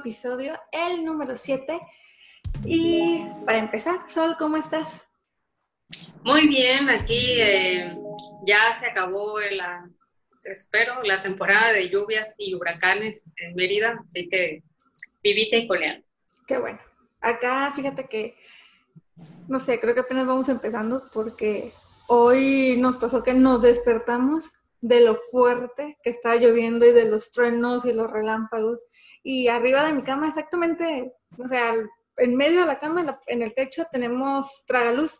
episodio, el número 7. Y para empezar, Sol, ¿cómo estás? Muy bien, aquí eh, ya se acabó la, espero, la temporada de lluvias y huracanes en Mérida, así que vivite y coleando. Qué bueno. Acá, fíjate que, no sé, creo que apenas vamos empezando porque hoy nos pasó que nos despertamos de lo fuerte que estaba lloviendo y de los truenos y los relámpagos. Y arriba de mi cama, exactamente, o sea, en medio de la cama, en el techo, tenemos tragaluz.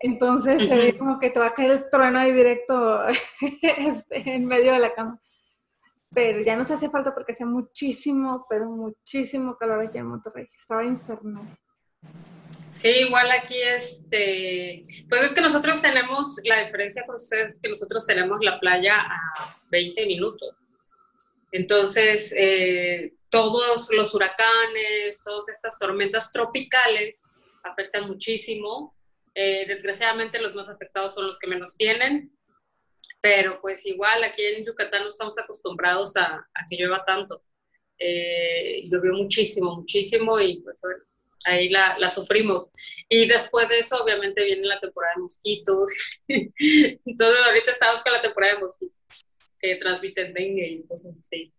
Entonces se ve como que te va a caer el trueno ahí directo este, en medio de la cama. Pero ya no se hace falta porque hacía muchísimo, pero muchísimo calor aquí en Monterrey. Estaba infernal. Sí, igual aquí, este, pues es que nosotros tenemos, la diferencia con ustedes es que nosotros tenemos la playa a 20 minutos. Entonces, eh, todos los huracanes, todas estas tormentas tropicales afectan muchísimo. Eh, desgraciadamente los más afectados son los que menos tienen, pero pues igual aquí en Yucatán no estamos acostumbrados a, a que llueva tanto. Eh, llovió muchísimo, muchísimo y pues bueno, ahí la, la, sufrimos. Y después de eso, obviamente, viene la temporada de mosquitos. Entonces, ahorita estamos con la temporada de mosquitos, que transmiten dengue y cosas así.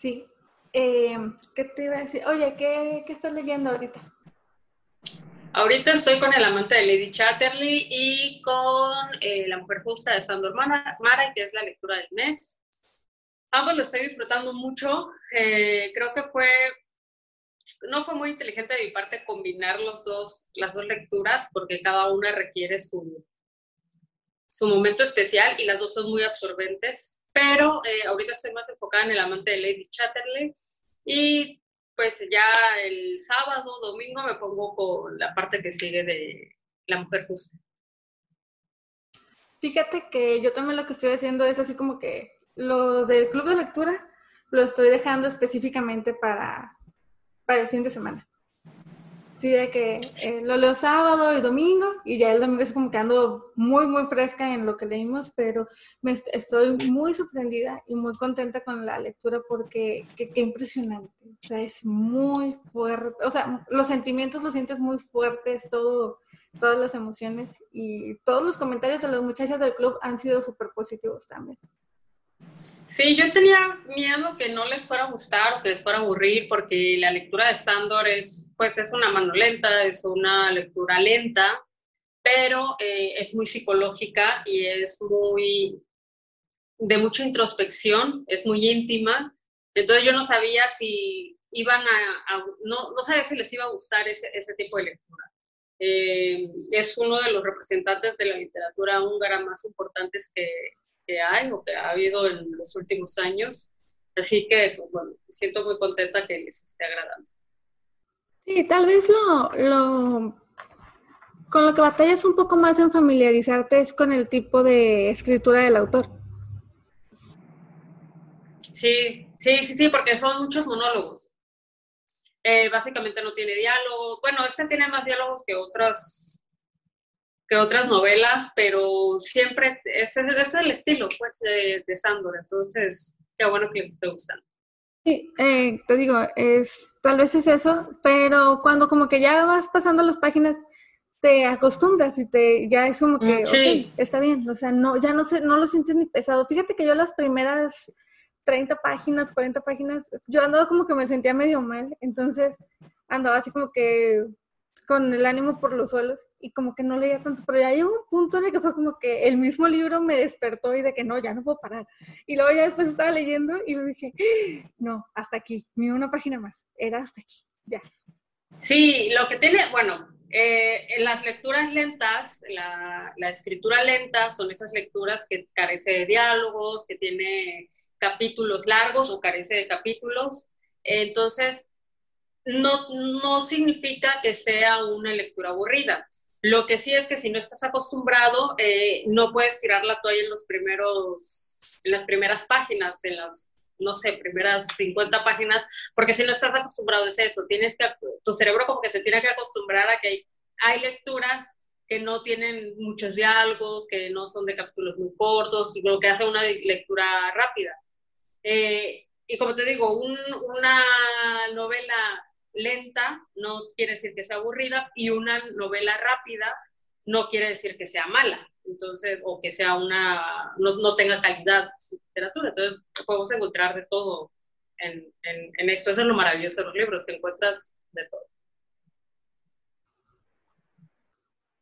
Sí. Eh, ¿Qué te iba a decir? Oye, ¿qué, ¿qué, estás leyendo ahorita? Ahorita estoy con El amante de Lady Chatterley y con eh, La mujer justa de Sandor Mara, que es la lectura del mes. Ambos lo estoy disfrutando mucho. Eh, creo que fue no fue muy inteligente de mi parte combinar los dos, las dos lecturas porque cada una requiere su, su momento especial y las dos son muy absorbentes. Pero eh, ahorita estoy más enfocada en el amante de Lady Chatterley y pues ya el sábado, domingo me pongo con la parte que sigue de La Mujer Justa. Fíjate que yo también lo que estoy haciendo es así como que lo del club de lectura lo estoy dejando específicamente para para el fin de semana. Sí, de que eh, lo leo sábado y domingo y ya el domingo es como que ando muy, muy fresca en lo que leímos, pero me estoy muy sorprendida y muy contenta con la lectura porque qué impresionante. O sea, es muy fuerte. O sea, los sentimientos los sientes muy fuertes, todo, todas las emociones y todos los comentarios de las muchachas del club han sido súper positivos también. Sí, yo tenía miedo que no les fuera a gustar que les fuera a aburrir porque la lectura de Sandor es, pues, es una mano lenta, es una lectura lenta, pero eh, es muy psicológica y es muy de mucha introspección, es muy íntima. Entonces yo no sabía si iban a, no, no, sabía si les iba a gustar ese, ese tipo de lectura. Eh, es uno de los representantes de la literatura húngara más importantes que, hay o que ha habido en los últimos años. Así que, pues bueno, me siento muy contenta que les esté agradando. Sí, tal vez lo, lo con lo que batallas un poco más en familiarizarte es con el tipo de escritura del autor. Sí, sí, sí, sí, porque son muchos monólogos. Eh, básicamente no tiene diálogo. Bueno, este tiene más diálogos que otras que otras novelas, pero siempre ese, es el estilo pues, de, de Sandor, entonces qué bueno que les esté gustando. Sí, eh, te digo, es, tal vez es eso, pero cuando como que ya vas pasando las páginas, te acostumbras y te ya es como que mm, está bien, o sea, no, ya no sé, no lo sientes ni pesado. Fíjate que yo las primeras 30 páginas, 40 páginas, yo andaba como que me sentía medio mal, entonces andaba así como que con el ánimo por los suelos y como que no leía tanto, pero ya llegó un punto en el que fue como que el mismo libro me despertó y de que no, ya no puedo parar. Y luego ya después estaba leyendo y me dije, no, hasta aquí, ni una página más, era hasta aquí, ya. Sí, lo que tiene, bueno, eh, en las lecturas lentas, la, la, escritura lenta son esas lecturas que carece de diálogos, que tiene capítulos largos o carece de capítulos. Entonces, no, no significa que sea una lectura aburrida. Lo que sí es que si no estás acostumbrado, eh, no puedes tirar la toalla en los primeros, las primeras páginas, en las, no sé, primeras 50 páginas, porque si no estás acostumbrado es eso, tienes que, tu cerebro como que se tiene que acostumbrar a que hay, hay lecturas que no tienen muchos diálogos, que no son de capítulos muy cortos, lo que hace una lectura rápida. Eh, y como te digo, una novela lenta no quiere decir que sea aburrida y una novela rápida no quiere decir que sea mala, entonces, o que sea una, no, tenga calidad su literatura. Entonces, podemos encontrar de todo en, en, esto. Eso es lo maravilloso de los libros, que encuentras de todo.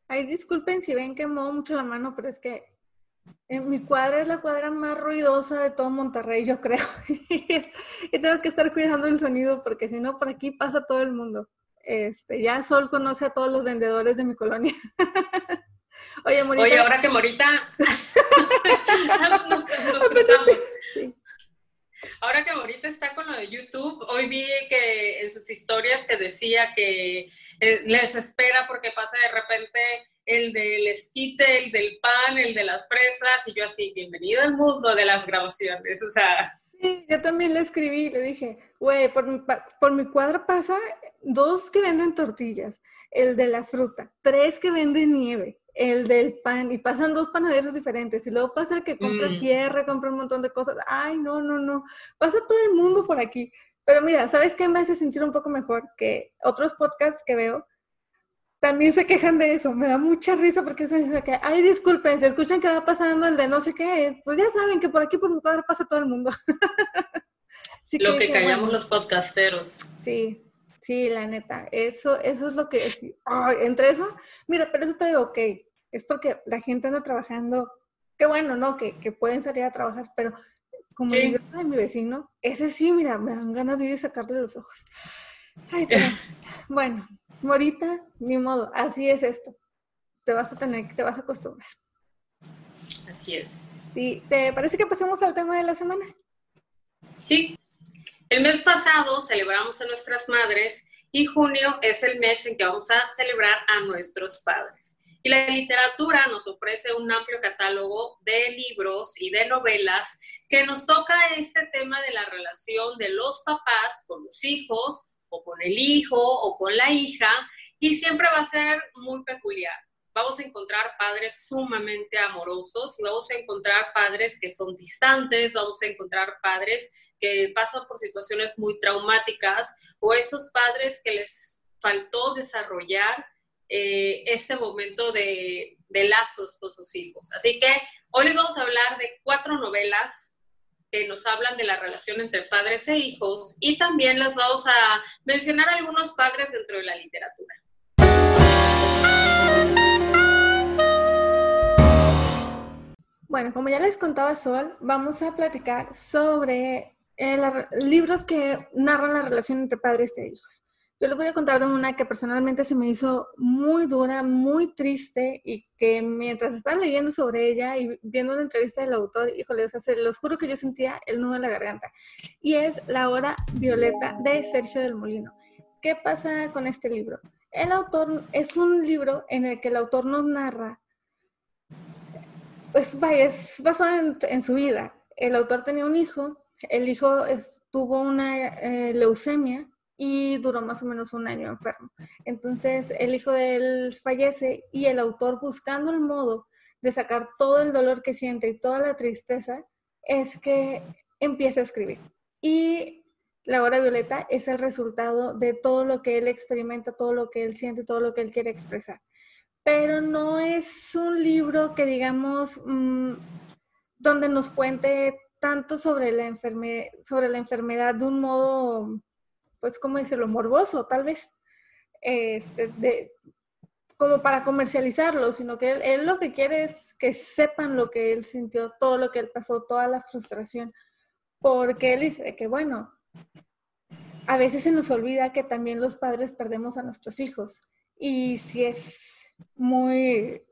Ay, disculpen si ven que muevo mucho la mano, pero es que en mi cuadra es la cuadra más ruidosa de todo Monterrey, yo creo. y tengo que estar cuidando el sonido porque si no, por aquí pasa todo el mundo. Este, ya Sol conoce a todos los vendedores de mi colonia. Oye, Morita. Oye, ahora que Morita. Ahora que Morita está con lo de YouTube, hoy vi que en sus historias que decía que eh, les espera porque pasa de repente el del esquite, el del pan, el de las fresas, y yo así, bienvenido al mundo de las grabaciones, o sea. Sí, yo también le escribí, le dije, güey, por mi, por mi cuadra pasa dos que venden tortillas, el de la fruta, tres que venden nieve, el del pan, y pasan dos panaderos diferentes, y luego pasa el que compra mm. compra un montón de cosas, ay, no, no, no, pasa todo el mundo por aquí. Pero mira, ¿sabes qué me hace sentir un poco mejor? Que otros podcasts que veo también se quejan de eso, me da mucha risa porque se dice que, ay, disculpen, se escuchan que va pasando el de no sé qué, pues ya saben que por aquí por mi padre pasa todo el mundo. Lo que, callamos los podcasteros. Sí, Sí, la neta, eso, eso es lo que es. entre eso, mira, pero eso te digo, ok, es porque la gente anda trabajando, qué bueno, ¿no? Que, pueden salir a trabajar, pero como el de mi vecino, ese sí, mira, me dan ganas de ir a sacarle los ojos. Ay, pero, bueno, Morita, ni modo, así es esto. Te vas a tener, te vas a acostumbrar. Así es. Sí, ¿te parece que pasemos al tema de la semana? Sí, el mes pasado celebramos a nuestras madres y junio es el mes en que vamos a celebrar a nuestros padres. Y la literatura nos ofrece un amplio catálogo de libros y de novelas que nos toca este tema de la relación de los papás con los hijos o con el hijo o con la hija y siempre va a ser muy peculiar vamos a encontrar padres sumamente amorosos, vamos a encontrar padres que son distantes, vamos a encontrar padres que pasan por situaciones muy traumáticas o esos padres que les faltó desarrollar eh, este momento de, de lazos con sus hijos. Así que hoy les vamos a hablar de cuatro novelas que nos hablan de la relación entre padres e hijos y también les vamos a mencionar algunos padres dentro de la literatura. Bueno, como ya les contaba Sol, vamos a platicar sobre eh, libros que narran la relación entre padres e hijos. Yo les voy a contar de una que personalmente se me hizo muy dura, muy triste y que mientras estaba leyendo sobre ella y viendo una entrevista del autor, híjole, o sea, los juro que yo sentía el nudo en la garganta. Y es La Hora Violeta de Sergio del Molino. ¿Qué pasa con este libro? El autor es un libro en el que el autor nos narra pues vaya, es basado en, su vida. El autor tenía un hijo, el hijo tuvo una eh, leucemia y duró más o menos un año enfermo. Entonces el hijo de él fallece y el autor buscando el modo de sacar todo el dolor que siente y toda la tristeza es que empieza a escribir. Y La Hora Violeta es el resultado de todo lo que él experimenta, todo lo que él siente, todo lo que él quiere expresar pero no es un libro que digamos mm, donde nos cuente tanto sobre la, sobre la enfermedad de un modo, pues, ¿cómo decirlo? Morboso, tal vez, este, de, como para comercializarlo, sino que él, lo que quiere es que sepan lo que él sintió, todo lo que él pasó, toda la frustración, porque él dice que, bueno, a veces se nos olvida que también los padres perdemos a nuestros hijos. Y si es muy,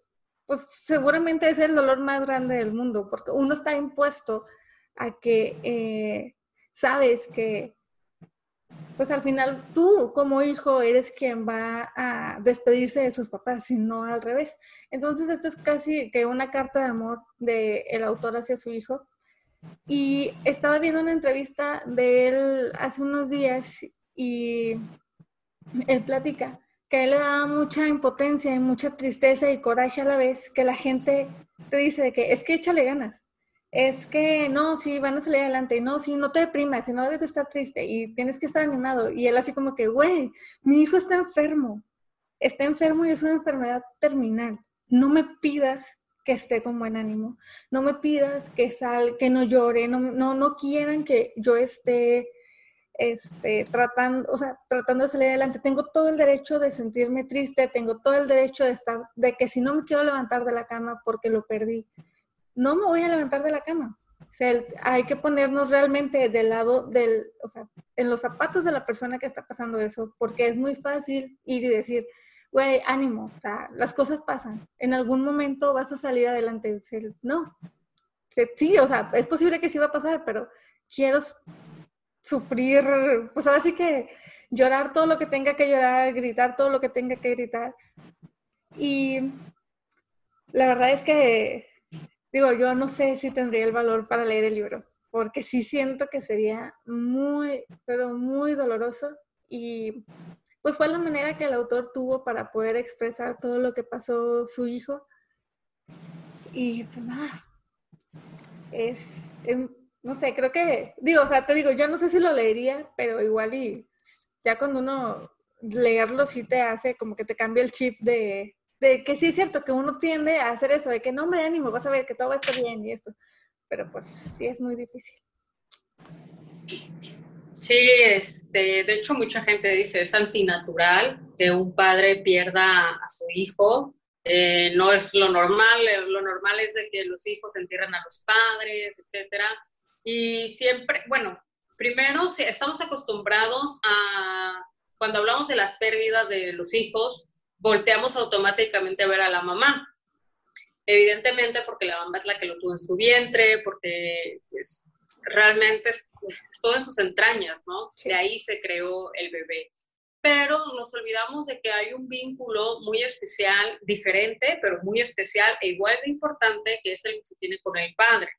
pues seguramente es el dolor más grande del mundo, porque uno está impuesto a que eh, sabes que, pues al final tú como hijo eres quien va a despedirse de sus papás y no al revés. Entonces esto es casi que una carta de amor del el autor hacia su hijo. Y estaba viendo una entrevista de él hace unos días y él platica que a él le da mucha impotencia y mucha tristeza y coraje a la vez que la gente te dice que es que échale ganas, es que no, sí, van a salir adelante, no, sí, no te deprimas, no debes estar triste y tienes que estar animado. Y él así como que, güey, mi hijo está enfermo, está enfermo y es una enfermedad terminal. No me pidas que esté con buen ánimo, no me pidas que sal, que no llore, no, no, no quieran que yo esté este, tratando, o sea, tratando de salir adelante. Tengo todo el derecho de sentirme triste, tengo todo el derecho de estar, de que si no me quiero levantar de la cama porque lo perdí, no me voy a levantar de la cama. O sea, hay que ponernos realmente del lado del, o sea, en los zapatos de la persona que está pasando eso, porque es muy fácil ir y decir, güey, ánimo, o sea, las cosas pasan. En algún momento vas a salir adelante. No, sí, o sea, es posible que sí va a pasar, pero quiero sufrir, pues ahora sí que llorar todo lo que tenga que llorar, gritar todo lo que tenga que gritar. Y la verdad es que, digo, yo no sé si tendría el valor para leer el libro, porque sí siento que sería muy, pero muy doloroso. Y pues fue la manera que el autor tuvo para poder expresar todo lo que pasó su hijo. Y pues nada, es, es no sé, creo que, digo, o sea, te digo, yo no sé si lo leería, pero igual y ya cuando uno leerlo sí te hace como que te cambia el chip de, de que sí es cierto que uno tiende a hacer eso, de que no, hombre, ánimo, vas a ver que todo va a estar bien y esto, pero pues sí es muy difícil. Sí, este, de hecho mucha gente dice es antinatural que un padre pierda a su hijo, eh, no es lo normal, lo normal es de que los hijos entierran a los padres, etcétera. Y siempre, bueno, primero estamos acostumbrados a, cuando hablamos de las pérdidas de los hijos, volteamos automáticamente a ver a la mamá. Evidentemente porque la mamá es la que lo tuvo en su vientre, porque pues, realmente es, todo en sus entrañas, ¿no? De ahí se creó el bebé. Pero nos olvidamos de que hay un vínculo muy especial, diferente, pero muy especial e igual de importante, que es el que se tiene con el padre.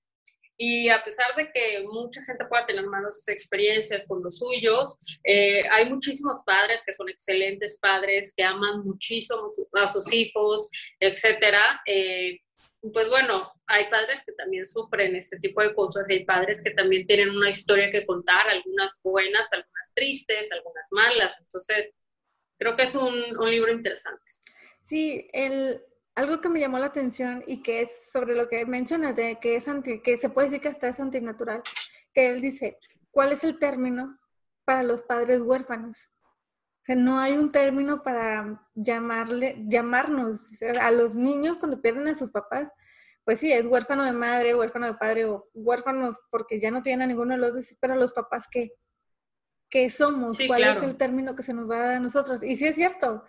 Y a pesar de que mucha gente pueda tener malas experiencias con los suyos, eh, hay muchísimos padres que son excelentes padres, que aman muchísimo a sus hijos, etcétera. Eh, pues bueno, hay padres que también sufren este tipo de cosas, hay padres que también tienen una historia que contar, algunas buenas, algunas tristes, algunas malas. Entonces, creo que es un, un libro interesante. Sí, el, algo que me llamó la atención y que es sobre lo que mencionas, de que, es anti, que se puede decir que hasta es antinatural, que él dice, ¿cuál es el término para los padres huérfanos? O sea, no hay un término para llamarle, llamarnos a los niños cuando pierden a sus papás. Pues sí, es huérfano de madre, huérfano de padre o huérfanos porque ya no tienen a ninguno de los dos, pero los papás qué? ¿Qué somos? ¿Cuál es el término que se nos va a dar a nosotros? Y sí es cierto,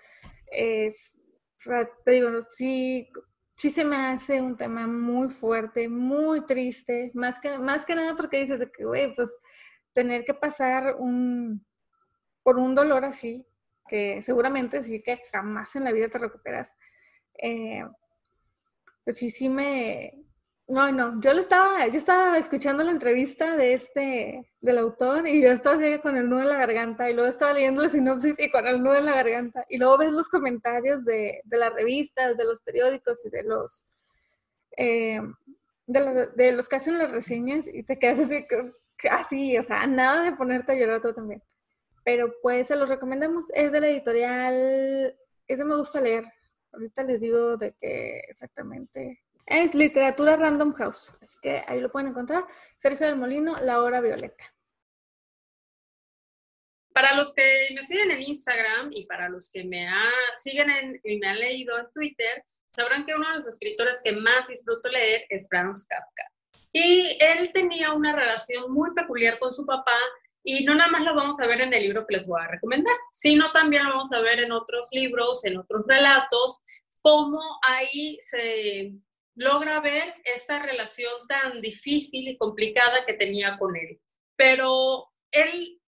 es, o sea, te digo, sí, sí se me hace un tema muy fuerte, muy triste, más que, más que nada porque dices que, güey, pues tener que pasar un, por un dolor así, que seguramente sí que jamás en la vida te recuperas, eh, pues sí, sí me, no, no, yo lo estaba, yo estaba escuchando la entrevista de este, del autor y yo estaba así con el nudo en la garganta y luego estaba leyendo la sinopsis y con el nudo en la garganta y luego ves los comentarios de, de las revistas, de los periódicos y de los, eh, de, los que hacen las reseñas y te quedas así, así, o sea, nada de ponerte a llorar tú también. Pero pues se los recomendamos, es de la editorial, es de Me Gusta Leer. Ahorita les digo de qué exactamente es Literatura Random House. Así que ahí lo pueden encontrar. Sergio del Molino, La Hora Violeta. Para los que me siguen en Instagram y para los que me siguen y me han leído en Twitter, sabrán que uno de los escritores que más disfruto leer es Franz Kafka. Y él tenía una relación muy peculiar con su papá y no nada más lo vamos a ver en el libro que les voy a recomendar, sino también lo vamos a ver en otros libros, en otros relatos, cómo ahí se logra ver esta relación tan difícil y complicada que tenía con él. Pero él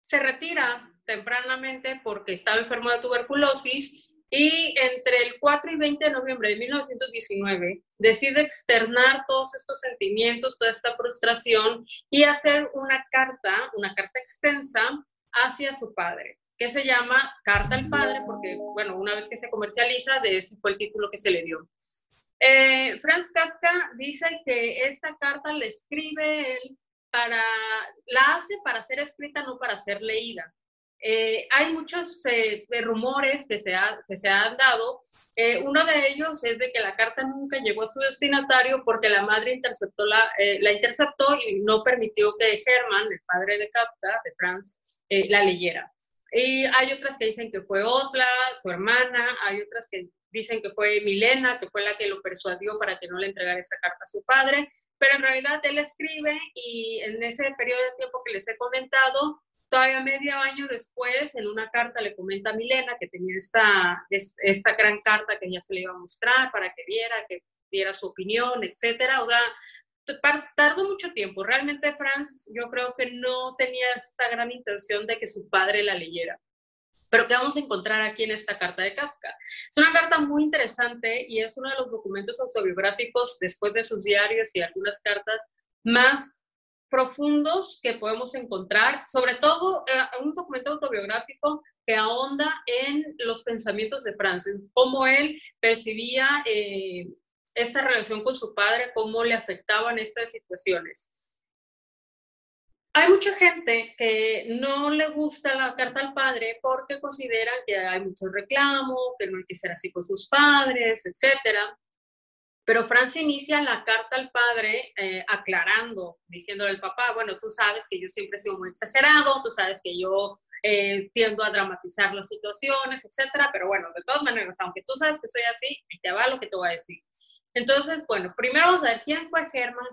se retira tempranamente porque estaba enfermo de tuberculosis y entre el 4 y 20 de noviembre de 1919 decide externar todos estos sentimientos, toda esta frustración y hacer una carta, una carta extensa hacia su padre, que se llama Carta al Padre, porque, bueno, una vez que se comercializa, de ese fue el título que se le dio. Eh, Franz Kafka dice que esta carta le escribe él para, la hace para ser escrita, no para ser leída. Eh, hay muchos eh, rumores que se, que se han dado. Uno de ellos es de que la carta nunca llegó a su destinatario porque la madre interceptó la, la interceptó y no permitió que Hermann, el padre de Kafka, de Franz, la leyera. Y hay otras que dicen que fue otra, su hermana, hay otras que dicen que fue Milena, que fue la que lo persuadió para que no le entregara esa carta a su padre, pero en realidad él escribe y en ese periodo de tiempo que les he comentado, todavía medio año después, en una carta le comenta a Milena que tenía esta, esta gran carta que ya se le iba a mostrar para que viera, que diera su opinión, etcétera. O sea, tardó mucho tiempo. Realmente Franz yo creo que no tenía esta gran intención de que su padre la leyera. Pero ¿qué vamos a encontrar aquí en esta carta de Kafka? Es una carta muy interesante y es uno de los documentos autobiográficos después de sus diarios y algunas cartas más profundos que podemos encontrar, sobre todo eh, un documento autobiográfico que ahonda en los pensamientos de Franz, en cómo él percibía eh, esta relación con su padre, cómo le afectaban estas situaciones. Hay mucha gente que no le gusta la carta al padre porque consideran que hay mucho reclamo, que no hay que ser así con sus padres, etcétera. Pero Francia inicia la carta al padre eh, aclarando, diciéndole al papá, bueno, tú sabes que yo siempre he sido muy exagerado, tú sabes que yo eh, tiendo a dramatizar las situaciones, etcétera, pero bueno, de todas maneras, aunque tú sabes que soy así, te va lo que te voy a decir. Entonces, bueno, primero vamos a ver quién fue Hermann,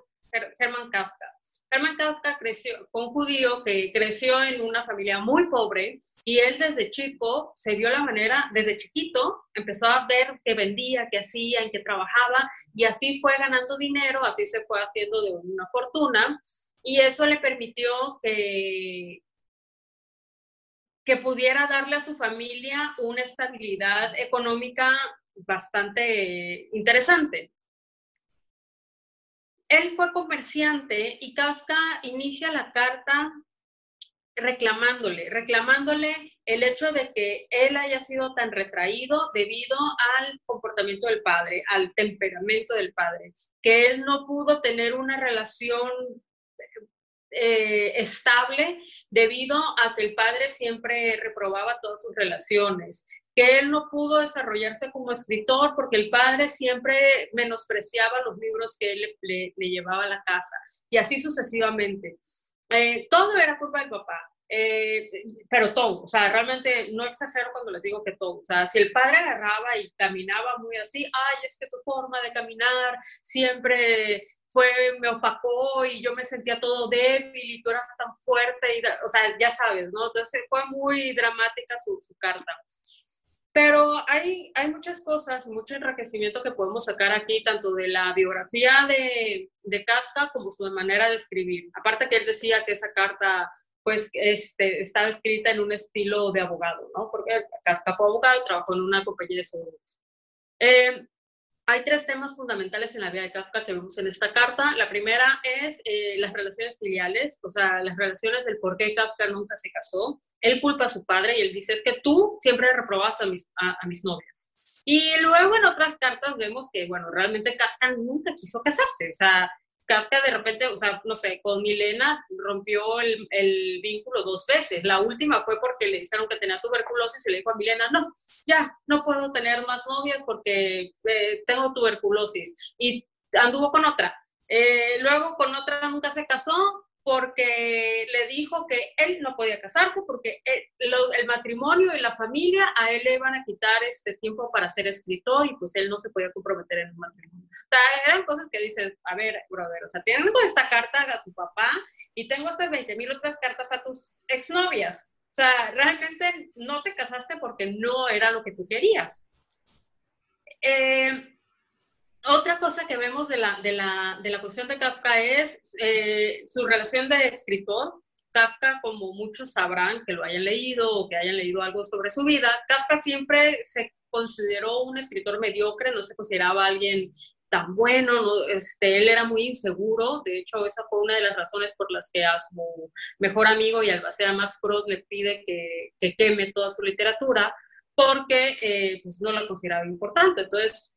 Hermann Kafka. Hermann Kafka creció, fue un judío que creció en una familia muy pobre y él desde chico se vio la manera, desde chiquito empezó a ver qué vendía, qué hacía, en qué trabajaba y así fue ganando dinero, así se fue haciendo de una fortuna y eso le permitió que, que pudiera darle a su familia una estabilidad económica bastante interesante. Él fue comerciante y Kafka inicia la carta reclamándole, reclamándole el hecho de que él haya sido tan retraído debido al comportamiento del padre, al temperamento del padre, que él no pudo tener una relación eh, estable debido a que el padre siempre reprobaba todas sus relaciones, que él no pudo desarrollarse como escritor porque el padre siempre menospreciaba los libros que él le, llevaba a la casa y así sucesivamente. Eh, todo era culpa del papá. Eh, pero todo, o sea, realmente no exagero cuando les digo que todo, o sea, si el padre agarraba y caminaba muy así, ay, es que tu forma de caminar siempre fue, me opacó y yo me sentía todo débil y tú eras tan fuerte, y, o sea, ya sabes, ¿no? Entonces fue muy dramática su, su carta. Pero hay, hay muchas cosas, mucho enriquecimiento que podemos sacar aquí, tanto de la biografía de, de Kafka como su manera de escribir. Aparte que él decía que esa carta pues este, estaba escrita en un estilo de abogado, ¿no? Porque Kafka fue abogado y trabajó en una compañía de seguros. Eh, hay tres temas fundamentales en la vida de Kafka que vemos en esta carta. La primera es eh, las relaciones filiales, o sea, las relaciones del por qué Kafka nunca se casó. Él culpa a su padre y él dice, es que tú siempre reprobas a mis, a, mis novias. Y luego en otras cartas vemos que, bueno, realmente Kafka nunca quiso casarse, o sea, Kafka de repente, o sea, no sé, con Milena rompió el, el, vínculo dos veces. La última fue porque le dijeron que tenía tuberculosis y le dijo a Milena, no, ya, no puedo tener más novias porque eh, tengo tuberculosis. Y anduvo con otra. Eh, luego con otra nunca se casó porque le dijo que él no podía casarse, porque el, matrimonio y la familia a él le iban a quitar este tiempo para ser escritor y pues él no se podía comprometer en un matrimonio. O sea, eran cosas que dices, a ver, brother, o sea, tienes esta carta a tu papá y tengo estas 20 mil otras cartas a tus exnovias. O sea, realmente no te casaste porque no era lo que tú querías. Eh, otra cosa que vemos de la, de la, de la cuestión de Kafka es eh, su relación de escritor. Kafka, como muchos sabrán que lo hayan leído o que hayan leído algo sobre su vida, Kafka siempre se consideró un escritor mediocre, no se consideraba alguien tan bueno, este, él era muy inseguro, de hecho esa fue una de las razones por las que a su mejor amigo y albacea Max Brod le pide que, que, queme toda su literatura, porque eh, pues no la consideraba importante. Entonces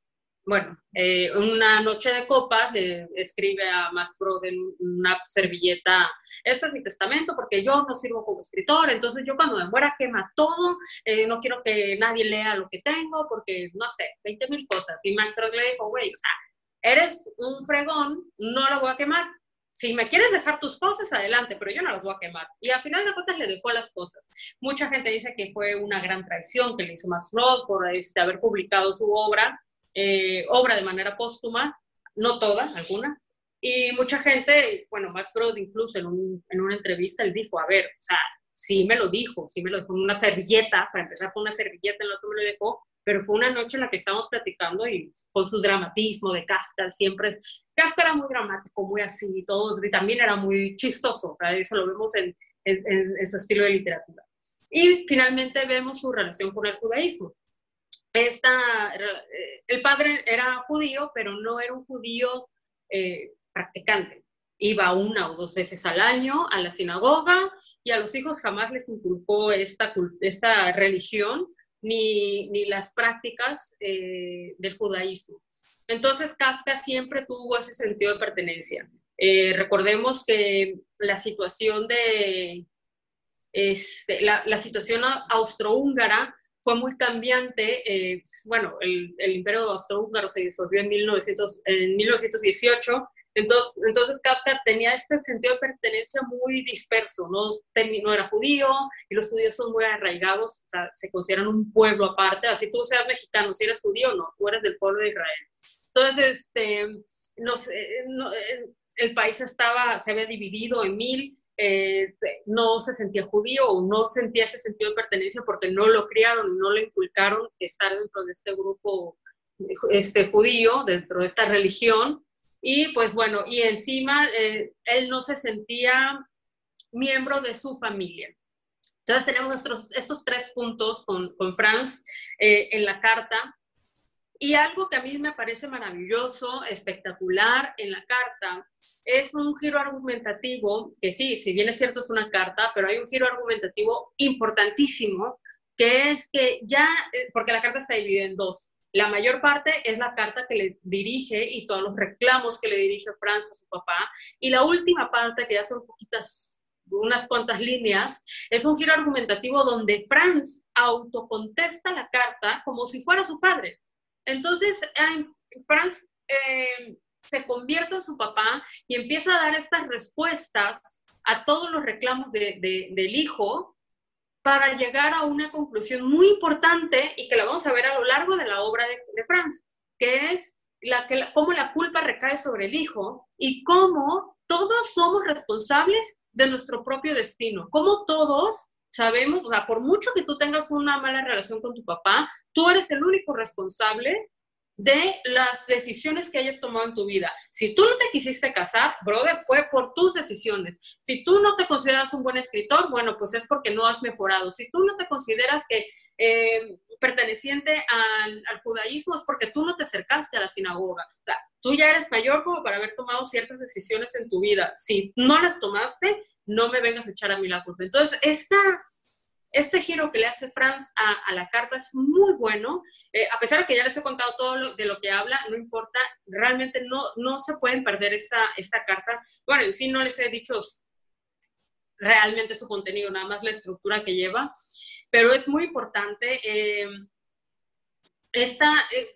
bueno, eh, una noche de copas le escribe a Max Brod en una servilleta, este es mi testamento porque yo no sirvo como escritor, entonces yo cuando me muera quema todo, eh, no quiero que nadie lea lo que tengo porque, no sé, 20 mil cosas. Y Max Brod le dijo, güey, o sea, eres un fregón, no lo voy a quemar. Si me quieres dejar tus cosas, adelante, pero yo no las voy a quemar. Y al final de cuentas le dejó las cosas. Mucha gente dice que fue una gran traición que le hizo Max Brod por este, haber publicado su obra eh, obra de manera póstuma, no toda, alguna. Y mucha gente, bueno, Max Brod incluso en, un, en una entrevista, él dijo, a ver, o sea, sí me lo dijo, sí me lo dijo en una servilleta, para empezar fue una servilleta en la que me lo dejó, pero fue una noche en la que estábamos platicando y con su dramatismo de Kafka, siempre es, Kafka era muy dramático, muy así, y todo, y también era muy chistoso, eso lo vemos en, en, en, su estilo de literatura. Y finalmente vemos su relación con el judaísmo esta, eh, el padre era judío, pero no era un judío eh, practicante. Iba una o dos veces al año a la sinagoga y a los hijos jamás les inculcó esta, esta religión ni, ni las prácticas eh, del judaísmo. Entonces Kafka siempre tuvo ese sentido de pertenencia. recordemos que la situación de este, la, la situación austrohúngara fue muy cambiante. Eh, bueno, el, el imperio austrohúngaro se disolvió en, 1900, en 1918, entonces, entonces Kafka tenía este sentido de pertenencia muy disperso, ¿no? no era judío y los judíos son muy arraigados, o sea, se consideran un pueblo aparte, así tú seas mexicano, si eres judío, no, tú eres del pueblo de Israel. Entonces, este, no, eh, el país estaba, se había dividido en mil, eh, no se sentía judío o no sentía ese sentido de pertenencia porque no lo criaron, no le inculcaron estar dentro de este grupo este, judío, dentro de esta religión. Y pues bueno, y encima eh, él no se sentía miembro de su familia. Entonces tenemos estos, estos tres puntos con, con Franz eh, en la carta. Y algo que a mí me parece maravilloso, espectacular en la carta, es un giro argumentativo, que sí, si bien es cierto es una carta, pero hay un giro argumentativo importantísimo, que es que ya, eh, porque la carta está dividida en dos. La mayor parte es la carta que le dirige y todos los reclamos que le dirige Franz a su papá. Y la última parte, que ya son poquitas, unas cuantas líneas, es un giro argumentativo donde Franz autocontesta la carta como si fuera su padre. Entonces, Franz eh, se convierte en su papá y empieza a dar estas respuestas a todos los reclamos del hijo para llegar a una conclusión muy importante y que la vamos a ver a lo largo de la obra de, Franz, que es la, que, cómo la culpa recae sobre el hijo y cómo todos somos responsables de nuestro propio destino, cómo todos sabemos, o sea, por mucho que tú tengas una mala relación con tu papá, tú eres el único responsable de las decisiones que hayas tomado en tu vida. Si tú no te quisiste casar, brother, fue por tus decisiones. Si tú no te consideras un buen escritor, bueno, pues es porque no has mejorado. Si tú no te consideras que eh, perteneciente al, judaísmo, es porque tú no te acercaste a la sinagoga. O sea, tú ya eres mayor como para haber tomado ciertas decisiones en tu vida. Si no las tomaste, no me vengas a echar a mí la culpa. Entonces, esta este giro que le hace Franz a, la carta es muy bueno. Eh, a pesar de que ya les he contado todo de lo que habla, no importa, realmente no, no se pueden perder esta, esta carta. Bueno, en sí no les he dicho realmente su contenido, nada más la estructura que lleva, pero es muy importante. Eh, esta, eh,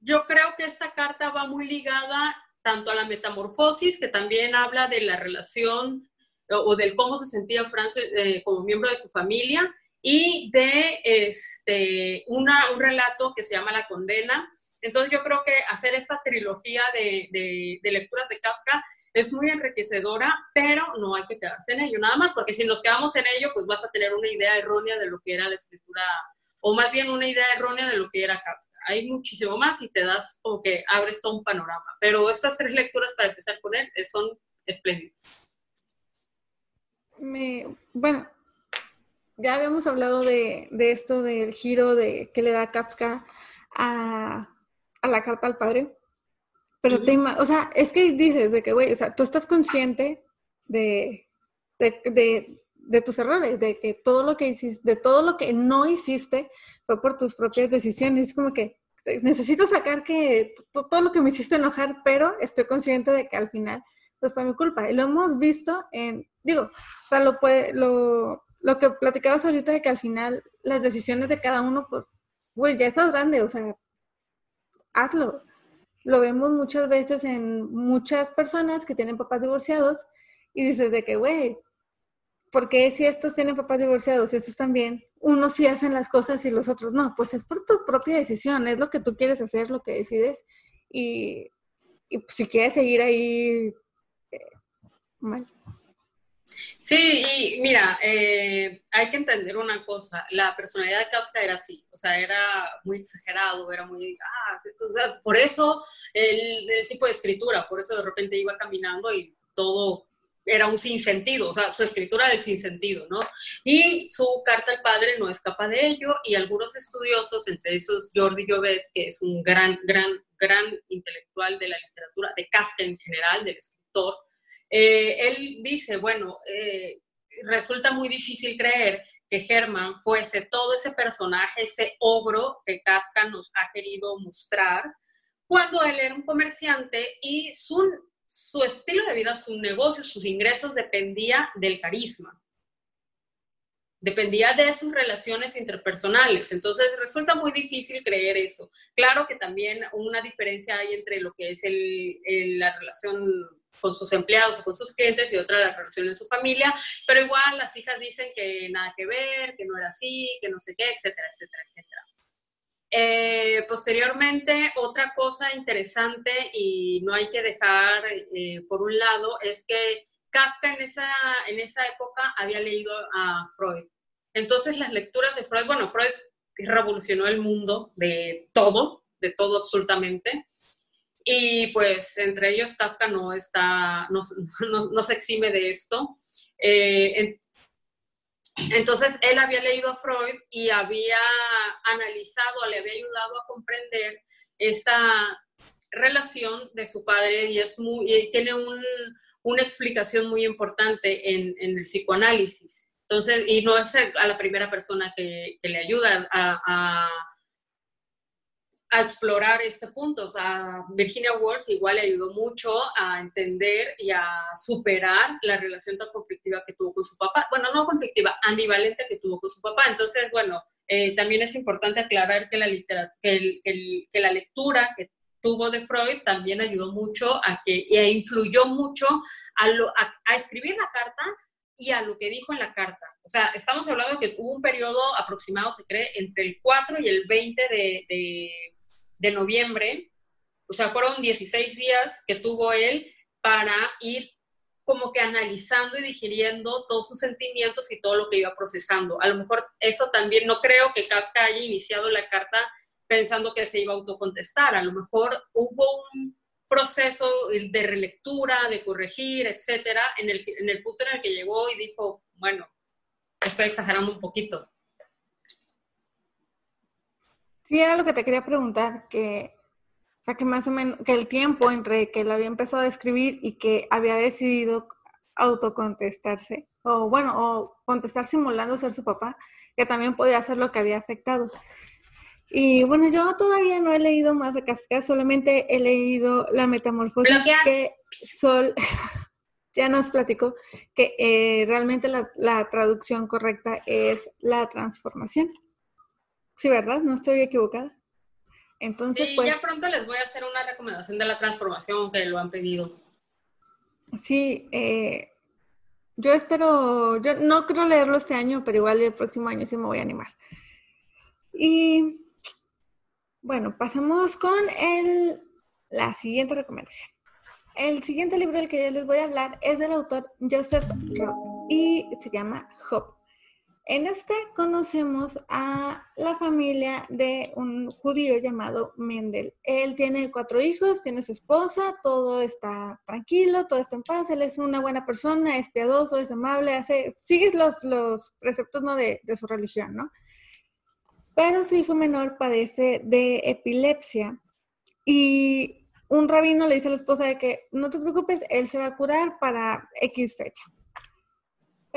yo creo que esta carta va muy ligada tanto a la metamorfosis, que también habla de la relación o del cómo se sentía Franz eh, como miembro de su familia y de este, una, un relato que se llama La Condena. Entonces yo creo que hacer esta trilogía de, de, lecturas de Kafka es muy enriquecedora, pero no hay que quedarse en ello nada más, porque si nos quedamos en ello, pues vas a tener una idea errónea de lo que era la escritura, o más bien una idea errónea de lo que era Kafka. Hay muchísimo más y te das como que abres todo un panorama, pero estas tres lecturas para empezar con él son espléndidas me, bueno, ya habíamos hablado de, esto del giro de que le da Kafka a, la carta al padre, pero o sea, es que dices de que, güey, o sea, tú estás consciente de, de, tus errores, de que todo lo que hiciste, de todo lo que no hiciste fue por tus propias decisiones. Es como que necesito sacar que todo lo que me hiciste enojar, pero estoy consciente de que al final pues fue mi culpa. Y lo hemos visto en, digo, o sea, lo, puede, lo, lo que platicabas ahorita de que al final las decisiones de cada uno, pues, güey, ya estás grande, o sea, hazlo. Lo vemos muchas veces en muchas personas que tienen papás divorciados y dices de que, güey, ¿por qué si estos tienen papás divorciados y estos también, unos sí hacen las cosas y los otros no? Pues es por tu propia decisión, es lo que tú quieres hacer, lo que decides y, y si quieres seguir ahí eh, mal. Sí, y mira, eh, hay que entender una cosa, la personalidad de Kafka era así, o sea, era muy exagerado, era muy, ah, o sea, por eso el, tipo de escritura, por eso de repente iba caminando y todo era un sinsentido, o sea, su escritura era el sinsentido, ¿no? Y su carta al padre no escapa de ello, y algunos estudiosos, entre esos Jordi Jovet, que es un gran, gran, gran intelectual de la literatura, de Kafka en general, del escritor, eh, él dice, bueno, eh, resulta muy difícil creer que Herman fuese todo ese personaje, ese ogro que Kafka nos ha querido mostrar, cuando él era un comerciante y su, su estilo de vida, su negocio, sus ingresos dependía del carisma dependía de sus relaciones interpersonales. Entonces resulta muy difícil creer eso. Claro que también una diferencia hay entre lo que es la relación con sus empleados o con sus clientes y otra la relación en su familia, pero igual las hijas dicen que nada que ver, que no era así, que no sé qué, etcétera, etcétera, etcétera. Eh, posteriormente, otra cosa interesante y no hay que dejar eh, por un lado es que Kafka en esa, en esa época había leído a Freud. Entonces las lecturas de Freud, bueno, Freud revolucionó el mundo de todo, de todo absolutamente. Y pues entre ellos Kafka no está, no, no, se exime de esto. Eh, entonces él había leído a Freud y había analizado, le había ayudado a comprender esta relación de su padre y es muy, y tiene un, una explicación muy importante en, en, el psicoanálisis. Entonces, y no es a la primera persona que, que le ayuda a, a, a, explorar este punto. O sea, Virginia Woolf igual le ayudó mucho a entender y a superar la relación tan conflictiva que tuvo con su papá. Bueno, no conflictiva, ambivalente que tuvo con su papá. Entonces, bueno, eh, también es importante aclarar que la, que, que la lectura que tuvo de Freud también ayudó mucho a que, e influyó mucho a, lo, a, escribir la carta y a lo que dijo en la carta. O sea, estamos hablando de que hubo un periodo aproximado, se cree, entre el 4 y el 20 de, de, de noviembre. O sea, fueron 16 días que tuvo él para ir como que analizando y digiriendo todos sus sentimientos y todo lo que iba procesando. A lo mejor eso también, no creo que Kafka haya iniciado la carta pensando que se iba a autocontestar. A lo mejor hubo un proceso de relectura, de corregir, etcétera, en el, en punto en el que llegó y dijo, bueno, estoy exagerando un poquito. Sí, era lo que te quería preguntar, que, o sea, que más o menos, que el tiempo entre que él había empezado a escribir y que había decidido autocontestarse, o bueno, o contestar simulando ser su papá, que también podía ser lo que había afectado. Y bueno, yo todavía no he leído más de Kafka, solamente he leído La Metamorfosis que Sol ya nos platicó que eh, realmente la, traducción correcta es la transformación. Sí, ¿verdad? No estoy equivocada. Entonces, sí, pues, ya pronto les voy a hacer una recomendación de la transformación que lo han pedido. Sí, eh, yo espero, yo no creo leerlo este año, pero igual el próximo año sí me voy a animar. Y bueno, pasamos con el, la siguiente recomendación. El siguiente libro del que yo les voy a hablar es del autor Joseph Roth y se llama Job. En este conocemos a la familia de un judío llamado Mendel. Él tiene cuatro hijos, tiene su esposa, todo está tranquilo, todo está en paz, él es una buena persona, es piadoso, es amable, hace, sigue los, los preceptos ¿no? de, su religión, ¿no? pero su hijo menor padece de epilepsia y un rabino le dice a la esposa de que no te preocupes, él se va a curar para X fecha.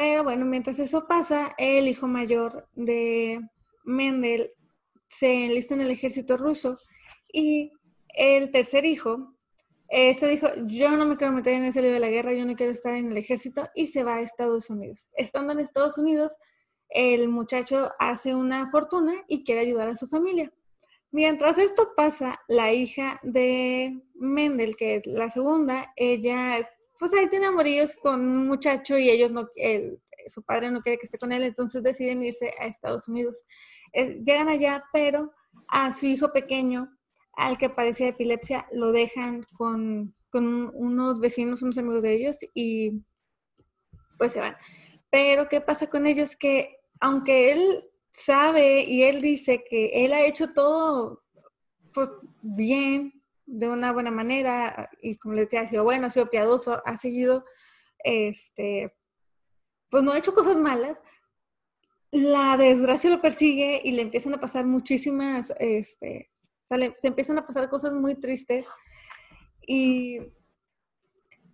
Pero bueno, mientras eso pasa, el hijo mayor de Mendel se enlista en el ejército ruso Y el tercer hijo, este dijo, yo no me quiero meter en ese lío de la guerra, yo no quiero estar en el ejército y se va a Estados Unidos. Estando en Estados Unidos, el muchacho hace una fortuna y quiere ayudar a su familia. Mientras esto pasa, la hija de Mendel, que es la segunda, ella, pues ahí tiene amorillos con un muchacho y ellos no, su padre no quiere que esté con él, entonces deciden irse a Estados Unidos. llegan allá, pero a su hijo pequeño, al que padecía epilepsia, lo dejan con, con unos vecinos, unos amigos de ellos y pues se van. Pero ¿qué pasa con ellos? Que aunque él sabe y él dice que él ha hecho todo pues, bien, de una buena manera, y como les decía, ha sido bueno, ha sido piadoso, ha seguido, este, pues no ha hecho cosas malas, la desgracia lo persigue y le empiezan a pasar muchísimas, este, se empiezan a pasar cosas muy tristes. Y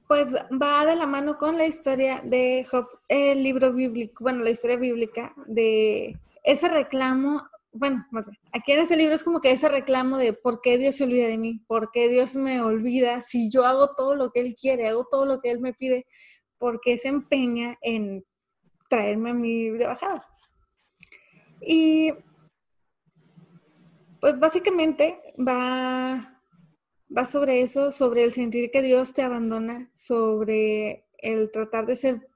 pues va de la mano con la historia de Job, el libro bíblico, bueno, la historia bíblica de ese reclamo, bueno, más bien, aquí en ese libro es como que ese reclamo de por qué Dios se olvida de mí, por qué Dios me olvida si yo hago todo lo que Él quiere, hago todo lo que Él me pide, por qué se empeña en traerme a mí de bajada. Y pues básicamente va, va sobre eso, sobre el sentir que Dios te abandona, sobre el tratar de ser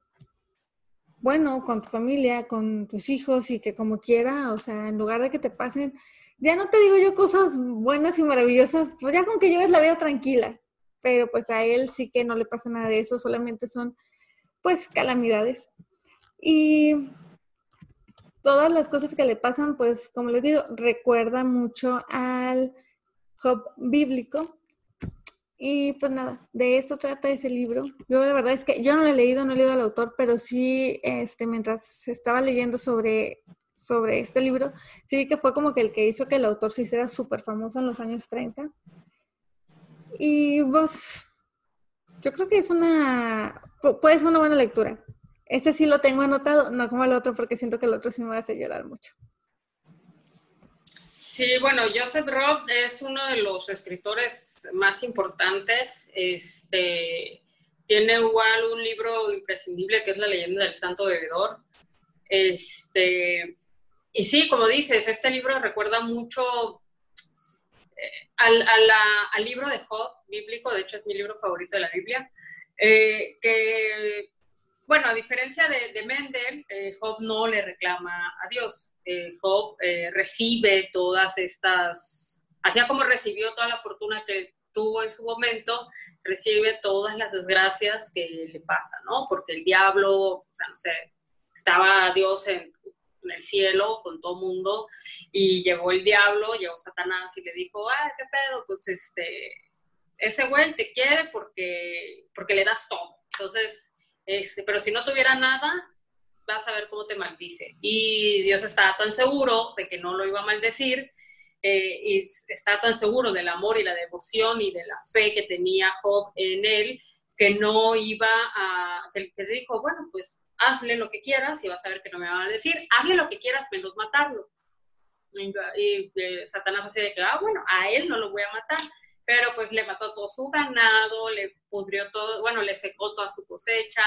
bueno con tu familia, con tus hijos y que como quiera, o sea, en lugar de que te pasen, ya no te digo yo cosas buenas y maravillosas, pues ya con que lleves la vida tranquila, pero pues a él sí que no le pasa nada de eso, solamente son pues calamidades. Y todas las cosas que le pasan, pues como les digo, recuerda mucho al Job bíblico. Y pues nada, de esto trata ese libro. Yo la verdad es que yo no lo he leído, no he leído al autor, pero sí, este, mientras estaba leyendo sobre, sobre este libro, sí vi que fue como que el que hizo que el autor se hiciera súper famoso en los años 30. Y pues, yo creo que es una, puede ser una buena lectura. Este sí lo tengo anotado, no como el otro, porque siento que el otro sí me va a hacer llorar mucho. Sí, bueno, Joseph Roth es uno de los escritores más importantes. Este, tiene igual un libro imprescindible que es La leyenda del santo bebedor. Este, y sí, como dices, este libro recuerda mucho eh, al, libro de Job bíblico, de hecho es mi libro favorito de la Biblia, eh, que bueno, a diferencia de, Mendel, eh, Job no le reclama a Dios. Eh, Job eh, recibe todas estas, hacía como recibió toda la fortuna que tuvo en su momento, recibe todas las desgracias que le pasan, ¿no? Porque el diablo, o sea, no sé, estaba Dios en, en el cielo con todo mundo y llegó el diablo, llegó Satanás y le dijo, ay, qué pedo, pues este, ese güey te quiere porque, porque le das todo. Entonces, este, pero si no tuviera nada, vas a ver cómo te maldice. Y Dios estaba tan seguro de que no lo iba a maldecir, eh, y está tan seguro del amor y la devoción y de la fe que tenía Job en él, que no iba a, que, le dijo, bueno, pues hazle lo que quieras y vas a ver que no me van a decir, hazle lo que quieras menos matarlo. Y, eh, Satanás así de que, ah, bueno, a él no lo voy a matar pero pues le mató todo su ganado, le pudrió todo, bueno, le secó toda su cosecha,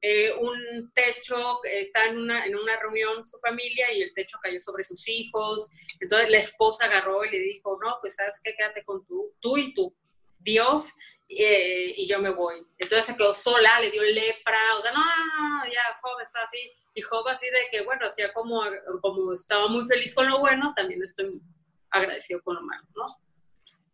eh, un techo, está en una, en una reunión su familia y el techo cayó sobre sus hijos, entonces la esposa agarró y le dijo, no, pues sabes qué, quédate con tú, tú y tu Dios eh, y yo me voy. Entonces se quedó sola, le dio lepra, o sea, no, no, ya Job está así, y Job así de que, bueno, hacía como, como estaba muy feliz con lo bueno, también estoy agradecido con lo malo, ¿no?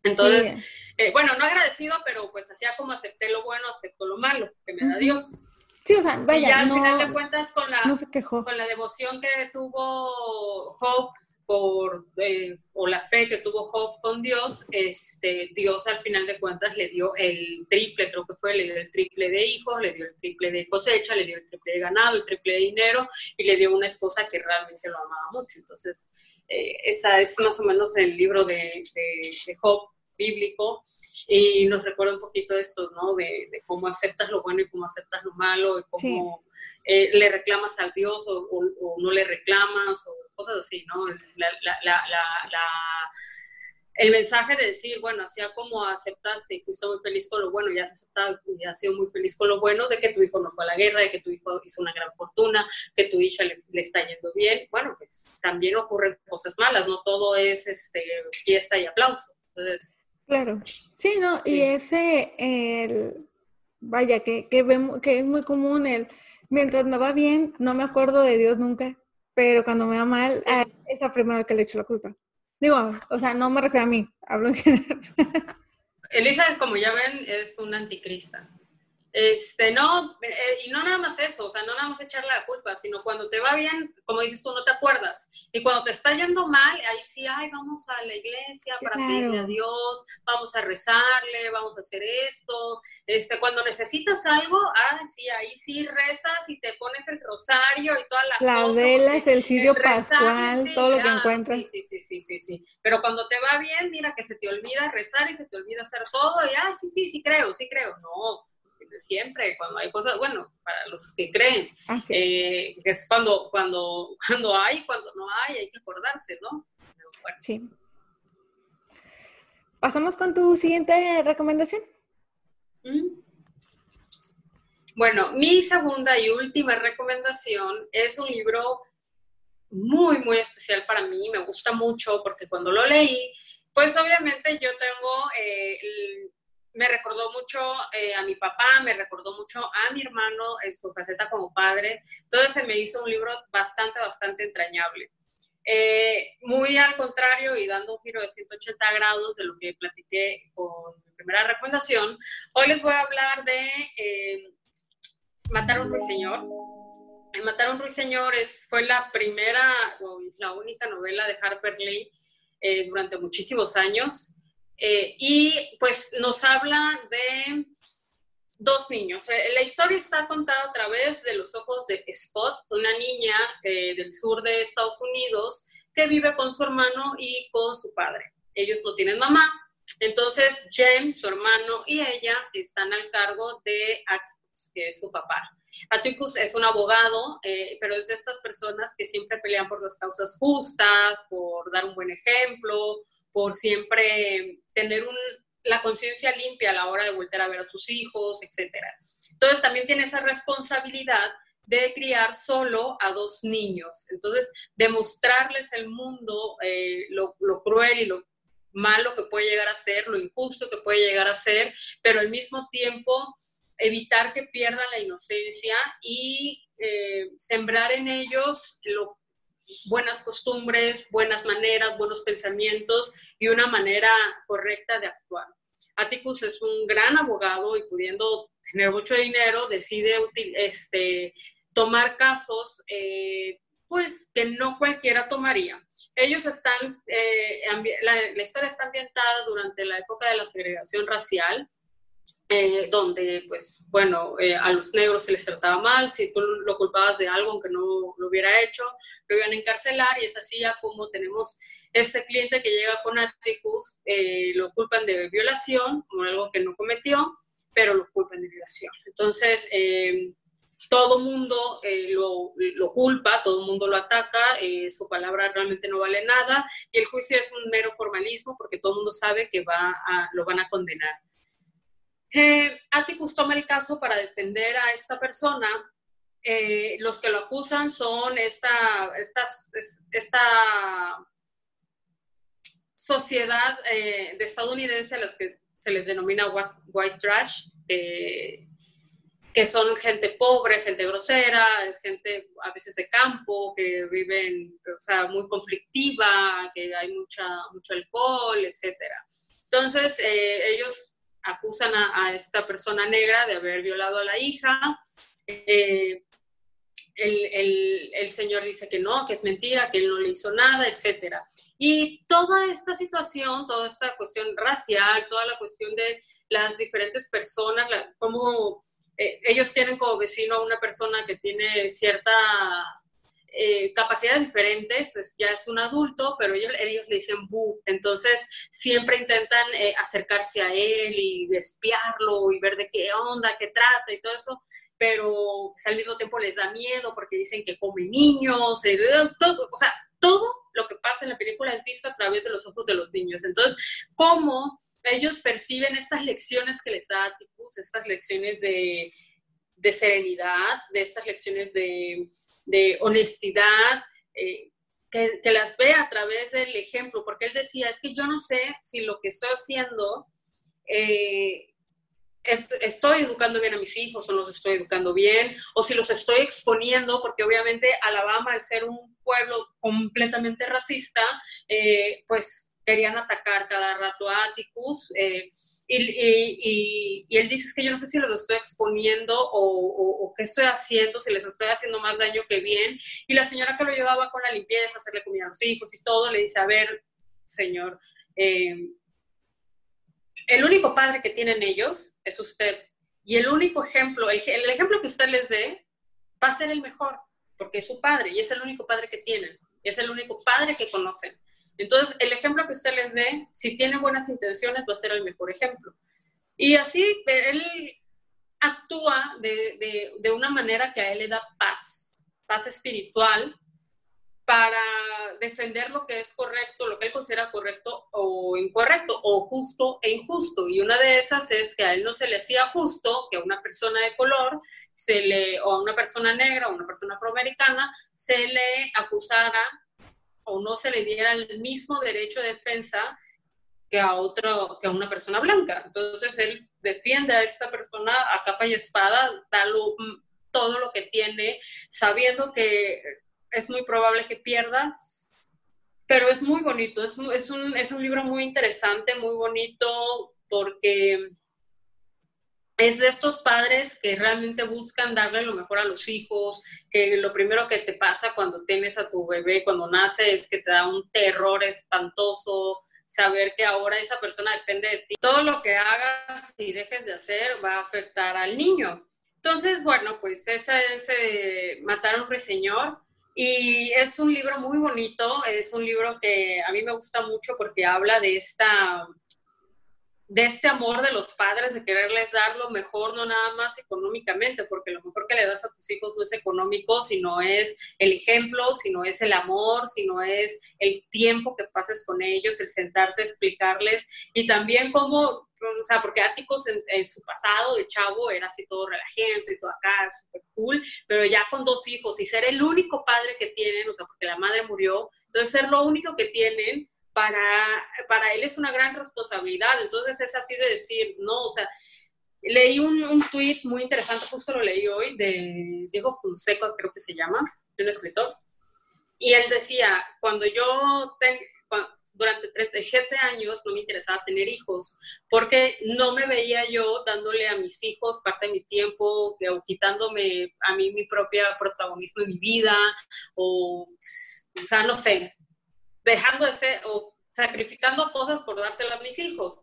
Entonces, eh, bueno, no agradecido, pero pues hacía como acepté lo bueno, acepto lo malo que me da Dios. Sí, o sea, vaya, y ya al final de cuentas con la, con la devoción que tuvo Job por, eh, o la fe que tuvo Job con Dios, este, Dios al final de cuentas le dio el triple, creo que fue, le dio el triple de hijos, le dio el triple de cosecha, le dio el triple de ganado, el triple de dinero y le dio una esposa que realmente lo amaba mucho. Entonces, eh, esa es más o menos el libro de, de Job bíblico y nos recuerda un poquito esto, ¿no? De, cómo aceptas lo bueno y cómo aceptas lo malo, y cómo eh, le reclamas al Dios o, no le reclamas, o cosas así, ¿no? La, la, la, el mensaje de decir, bueno, hacía como aceptaste y fuiste muy feliz con lo bueno, ya has aceptado y has sido muy feliz con lo bueno, de que tu hijo no fue a la guerra, de que tu hijo hizo una gran fortuna, que tu hija le, está yendo bien, bueno, pues también ocurren cosas malas, no todo es este, fiesta y aplauso. Entonces, claro, sí, no, y ese, el, vaya, que, que, vemos, que es muy común el, mientras me va bien, no me acuerdo de Dios nunca, pero cuando me va mal, es la primera que le echo la culpa. Digo, o sea, no me refiero a mí, hablo en general. Elisa, como ya ven, es un anticrista. Este, no, eh, y no nada más eso, o sea, no nada más echarle la culpa, sino cuando te va bien, como dices tú, no te acuerdas. Y cuando te está yendo mal, ahí sí, ay, vamos a la iglesia para pedirle a Dios, vamos a rezarle, vamos a hacer esto. Este, cuando necesitas algo, ay, sí, ahí sí rezas y te pones el rosario y toda la Las velas, el cirio pascual, todo lo que encuentras. Sí, sí, sí, sí, sí, Pero cuando te va bien, mira que se te olvida rezar y se te olvida hacer todo y, ay, sí, sí, sí creo, sí creo. No, siempre, cuando hay cosas, bueno, para los que creen, eh, que es cuando, cuando, cuando hay, cuando no hay, hay que acordarse, ¿no? Sí. Pasamos con tu siguiente recomendación. Mm. Bueno, mi segunda y última recomendación es un libro muy, muy especial para mí, me gusta mucho porque cuando lo leí, pues obviamente yo tengo eh, el, me recordó mucho eh, a mi papá, me recordó mucho a mi hermano en su faceta como padre. Entonces se me hizo un libro bastante, bastante entrañable. Eh, muy al contrario y dando un giro de 180 grados de lo que platiqué con mi primera recomendación, hoy les voy a hablar de eh, Matar a un ruiseñor. Matar a un ruiseñor es, fue la primera o la única novela de Harper Lee durante muchísimos años. Eh, y pues nos habla de dos niños. Eh, la historia está contada a través de los ojos de Spot, una niña eh, del sur de Estados Unidos que vive con su hermano y con su padre. Ellos no tienen mamá, entonces Jen, su hermano y ella están al cargo de Atticus, que es su papá. Atticus es un abogado, pero es de estas personas que siempre pelean por las causas justas, por dar un buen ejemplo, por siempre tener la conciencia limpia a la hora de volver a ver a sus hijos, etc. Entonces también tiene esa responsabilidad de criar solo a dos niños. Entonces, demostrarles el mundo, eh, lo, cruel y lo malo que puede llegar a ser, lo injusto que puede llegar a ser, pero al mismo tiempo evitar que pierdan la inocencia y eh, sembrar en ellos lo buenas costumbres, buenas maneras, buenos pensamientos y una manera correcta de actuar. Atticus es un gran abogado y pudiendo tener mucho dinero, decide este, tomar casos eh, pues que no cualquiera tomaría. Ellos están, eh, la, la, historia está ambientada durante la época de la segregación racial, eh, donde, pues, bueno, eh, a los negros se les trataba mal, si tú lo culpabas de algo aunque no lo hubiera hecho, lo iban a encarcelar y es así ya como tenemos este cliente que llega con Atticus, eh, lo culpan de violación, como algo que no cometió, pero lo culpan de violación. Entonces, todo mundo lo, culpa, todo mundo lo ataca, su palabra realmente no vale nada y el juicio es un mero formalismo porque todo mundo sabe que va a, lo van a condenar. Eh, Atticus toma el caso para defender a esta persona. Eh, los que lo acusan son esta, esta sociedad eh, de estadounidense a las que se les denomina white trash, que son gente pobre, gente grosera, gente a veces de campo, que viven, o sea, muy conflictiva, que hay mucha, mucho alcohol, etc. Entonces, ellos acusan a, esta persona negra de haber violado a la hija. Eh, el, señor dice que no, que es mentira, que él no le hizo nada, etc. Y toda esta situación, toda esta cuestión racial, toda la cuestión de las diferentes personas, como eh, ellos tienen como vecino a una persona que tiene cierta eh, capacidades diferentes, pues ya es un adulto, pero ellos, ellos le dicen bu, entonces siempre intentan eh, acercarse a él y espiarlo y ver de qué onda, qué trata y todo eso. pero al mismo tiempo les da miedo porque dicen que comen niños, eh, todo, o sea, todo lo que pasa en la película es visto a través de los ojos de los niños. Entonces, cómo ellos perciben estas lecciones que les da Atticus, estas lecciones de, de serenidad, de estas lecciones de, de honestidad, eh, que, las ve a través del ejemplo, porque él decía, es que yo no sé si lo que estoy haciendo eh, estoy educando bien a mis hijos o los estoy educando bien, o si los estoy exponiendo, porque obviamente Alabama, al ser un pueblo completamente racista, eh, pues querían atacar cada rato a Atticus. Eh, y, él dice que yo no sé si los estoy exponiendo o, qué estoy haciendo, si les estoy haciendo más daño que bien. Y la señora que lo ayudaba con la limpieza, hacerle comida a los hijos y todo, le dice, a ver, señor, eh, el único padre que tienen ellos es usted. Y el único ejemplo, el, ejemplo que usted les dé va a ser el mejor, porque es su padre y es el único padre que tienen, es el único padre que conocen. Entonces, el ejemplo que usted les dé, si tiene buenas intenciones, va a ser el mejor ejemplo. Y así él actúa de, de una manera que a él le da paz, paz espiritual, para defender lo que es correcto, lo que él considera correcto o incorrecto, o justo e injusto. Y una de esas es que a él no se le hacía justo que a una persona de color, se le, o a una persona negra, o una persona afroamericana, se le acusara o no se le diera el mismo derecho de defensa que a, otro, que a una persona blanca. Entonces él defiende a esta persona a capa y espada, da todo lo que tiene, sabiendo que es muy probable que pierda, pero es muy bonito, es, es, un, es un libro muy interesante, muy bonito, porque es de estos padres que realmente buscan darle lo mejor a los hijos, que lo primero que te pasa cuando tienes a tu bebé, cuando nace, es que te da un terror espantoso, saber que ahora esa persona depende de ti. Todo lo que hagas y dejes de hacer va a afectar al niño. Entonces, bueno, pues ese es eh, Matar a un ruiseñor. Y es un libro muy bonito, es un libro que a mí me gusta mucho porque habla de esta de este amor de los padres, de quererles dar lo mejor, no nada más económicamente, porque lo mejor que le das a tus hijos no es económico, sino es el ejemplo, sino es el amor, sino es el tiempo que pases con ellos, el sentarte a explicarles, y también cómo, o sea, porque Áticos en, su pasado de chavo era así todo relajante y todo acá, súper cool, pero ya con dos hijos y ser el único padre que tienen, o sea, porque la madre murió, entonces ser lo único que tienen, para, para él es una gran responsabilidad. Entonces es así de decir, no, o sea, leí un, un tuit muy interesante, justo lo leí hoy, de Diego Fonseca, creo que se llama, de un escritor, y él decía, cuando yo durante 37 años no me interesaba tener hijos, porque no me veía yo dándole a mis hijos parte de mi tiempo, o quitándome a mí mi propia protagonismo en mi vida, o, o sea, no sé, dejando de ser o sacrificando cosas por dárselas a mis hijos.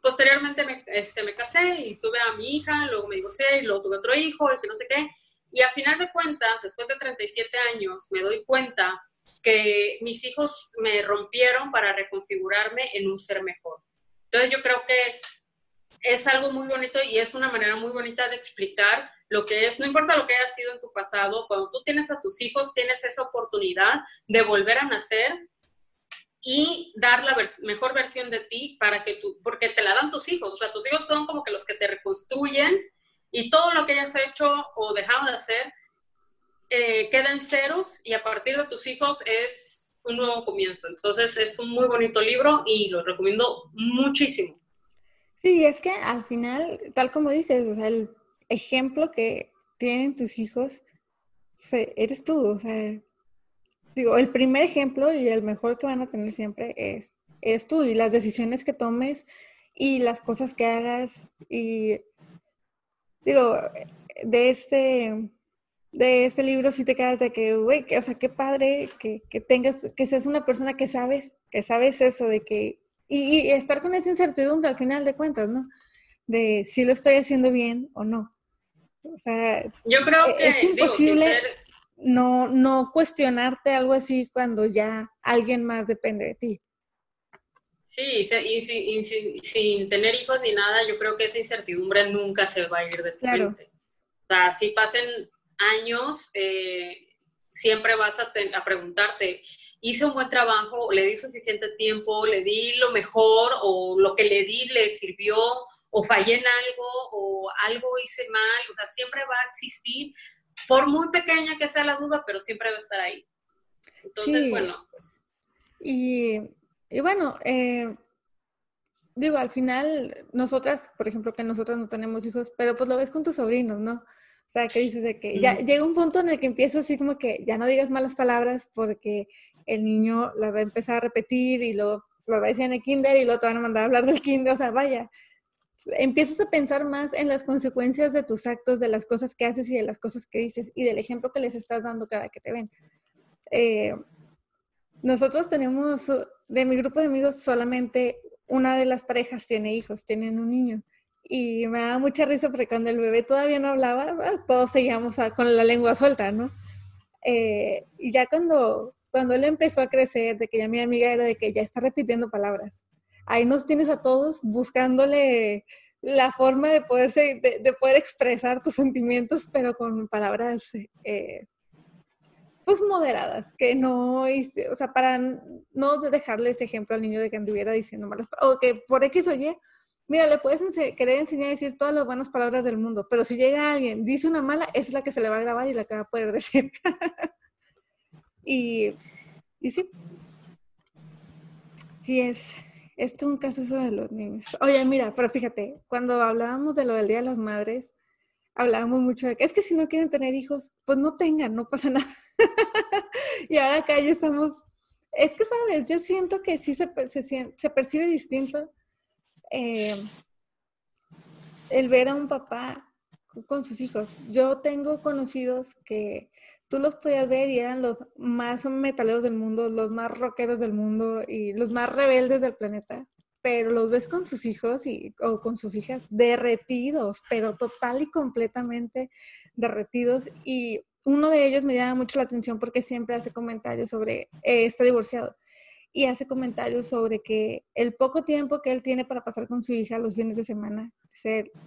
Posteriormente me, este, me casé y tuve a mi hija, luego me divorcié y luego tuve otro hijo y que no sé qué. Y a final de cuentas, después de 37 años, me doy cuenta que mis hijos me rompieron para reconfigurarme en un ser mejor. Entonces yo creo que es algo muy bonito y es una manera muy bonita de explicar lo que es, no importa lo que haya sido en tu pasado, cuando tú tienes a tus hijos, tienes esa oportunidad de volver a nacer y dar la mejor versión de ti para que tú, porque te la dan tus hijos, o sea, tus hijos son como que los que te reconstruyen y todo lo que hayas hecho o dejado de hacer eh, queda en ceros y a partir de tus hijos es un nuevo comienzo. Entonces es un muy bonito libro y lo recomiendo muchísimo. Sí, es que al final, tal como dices, o sea, el ejemplo que tienen tus hijos, eres tú, o sea, digo, el primer ejemplo y el mejor que van a tener siempre es, es tú y las decisiones que tomes y las cosas que hagas y digo, de este, de este libro sí te quedas de que, güey, o sea, qué padre que, que, tengas, que seas una persona que sabes, que sabes eso de que, y, y, estar con esa incertidumbre al final de cuentas, ¿no? De si lo estoy haciendo bien o no. O sea, yo creo e, que es imposible no, no cuestionarte algo así cuando ya alguien más depende de ti. Sí, y, sin, tener hijos ni nada, yo creo que esa incertidumbre nunca se va a ir de tu mente. O sea, si pasen años, eh, siempre vas a, a, preguntarte, ¿hice un buen trabajo? ¿Le di suficiente tiempo? ¿Le di lo mejor? ¿O lo que le di le sirvió? ¿O fallé en algo? ¿O algo hice mal? O sea, siempre va a existir, por muy pequeña que sea la duda, pero siempre va a estar ahí. Entonces, bueno, pues. Y, y bueno, eh, digo, al final, nosotras, por ejemplo, que nosotras no tenemos hijos, pero pues lo ves con tus sobrinos, ¿no? O sea, que dices de que ya llega un punto en el que empieza así como que ya no digas malas palabras porque el niño las va a empezar a repetir y luego lo va a decir en el kinder y luego te van a mandar a hablar del kinder, o sea, vaya. Empiezas a pensar más en las consecuencias de tus actos, de las cosas que haces y de las cosas que dices y del ejemplo que les estás dando cada que te ven. Eh, nosotros tenemos, de mi grupo de amigos, solamente una de las parejas tiene hijos, tienen un niño. Y me da mucha risa porque cuando el bebé todavía no hablaba, ah, todos seguíamos con la lengua suelta, ¿no? Eh, y ya cuando, cuando él empezó a crecer, de que ya mi amiga era de que ya está repitiendo palabras, ahí nos tienes a todos buscándole la forma de, poderse, de, poder expresar tus sentimientos, pero con palabras eh, pues moderadas, que no, o sea, para no dejarle ese ejemplo al niño de que anduviera diciendo malas palabras, o que por X o Y, mira, le puedes querer enseñar a decir todas las buenas palabras del mundo, pero si llega alguien, dice una mala, es la que se le va a grabar y la que va a poder decir. y, y sí, sí es, esto es un caso sobre los niños. Oye, mira, pero fíjate, cuando hablábamos de lo del Día de las Madres, hablábamos mucho de que es que si no quieren tener hijos, pues no tengan, no pasa nada. y ahora acá ya estamos. Es que, ¿sabes? Yo siento que sí se, se, se percibe distinto eh, el ver a un papá con sus hijos. Yo tengo conocidos que tú los podías ver y eran los más metaleros del mundo, los más rockeros del mundo y los más rebeldes del planeta pero los ves con sus hijos y, o con sus hijas derretidos, pero total y completamente derretidos. Y uno de ellos me llama mucho la atención porque siempre hace comentarios sobre, eh, está divorciado, y hace comentarios sobre que el poco tiempo que él tiene para pasar con su hija los fines de semana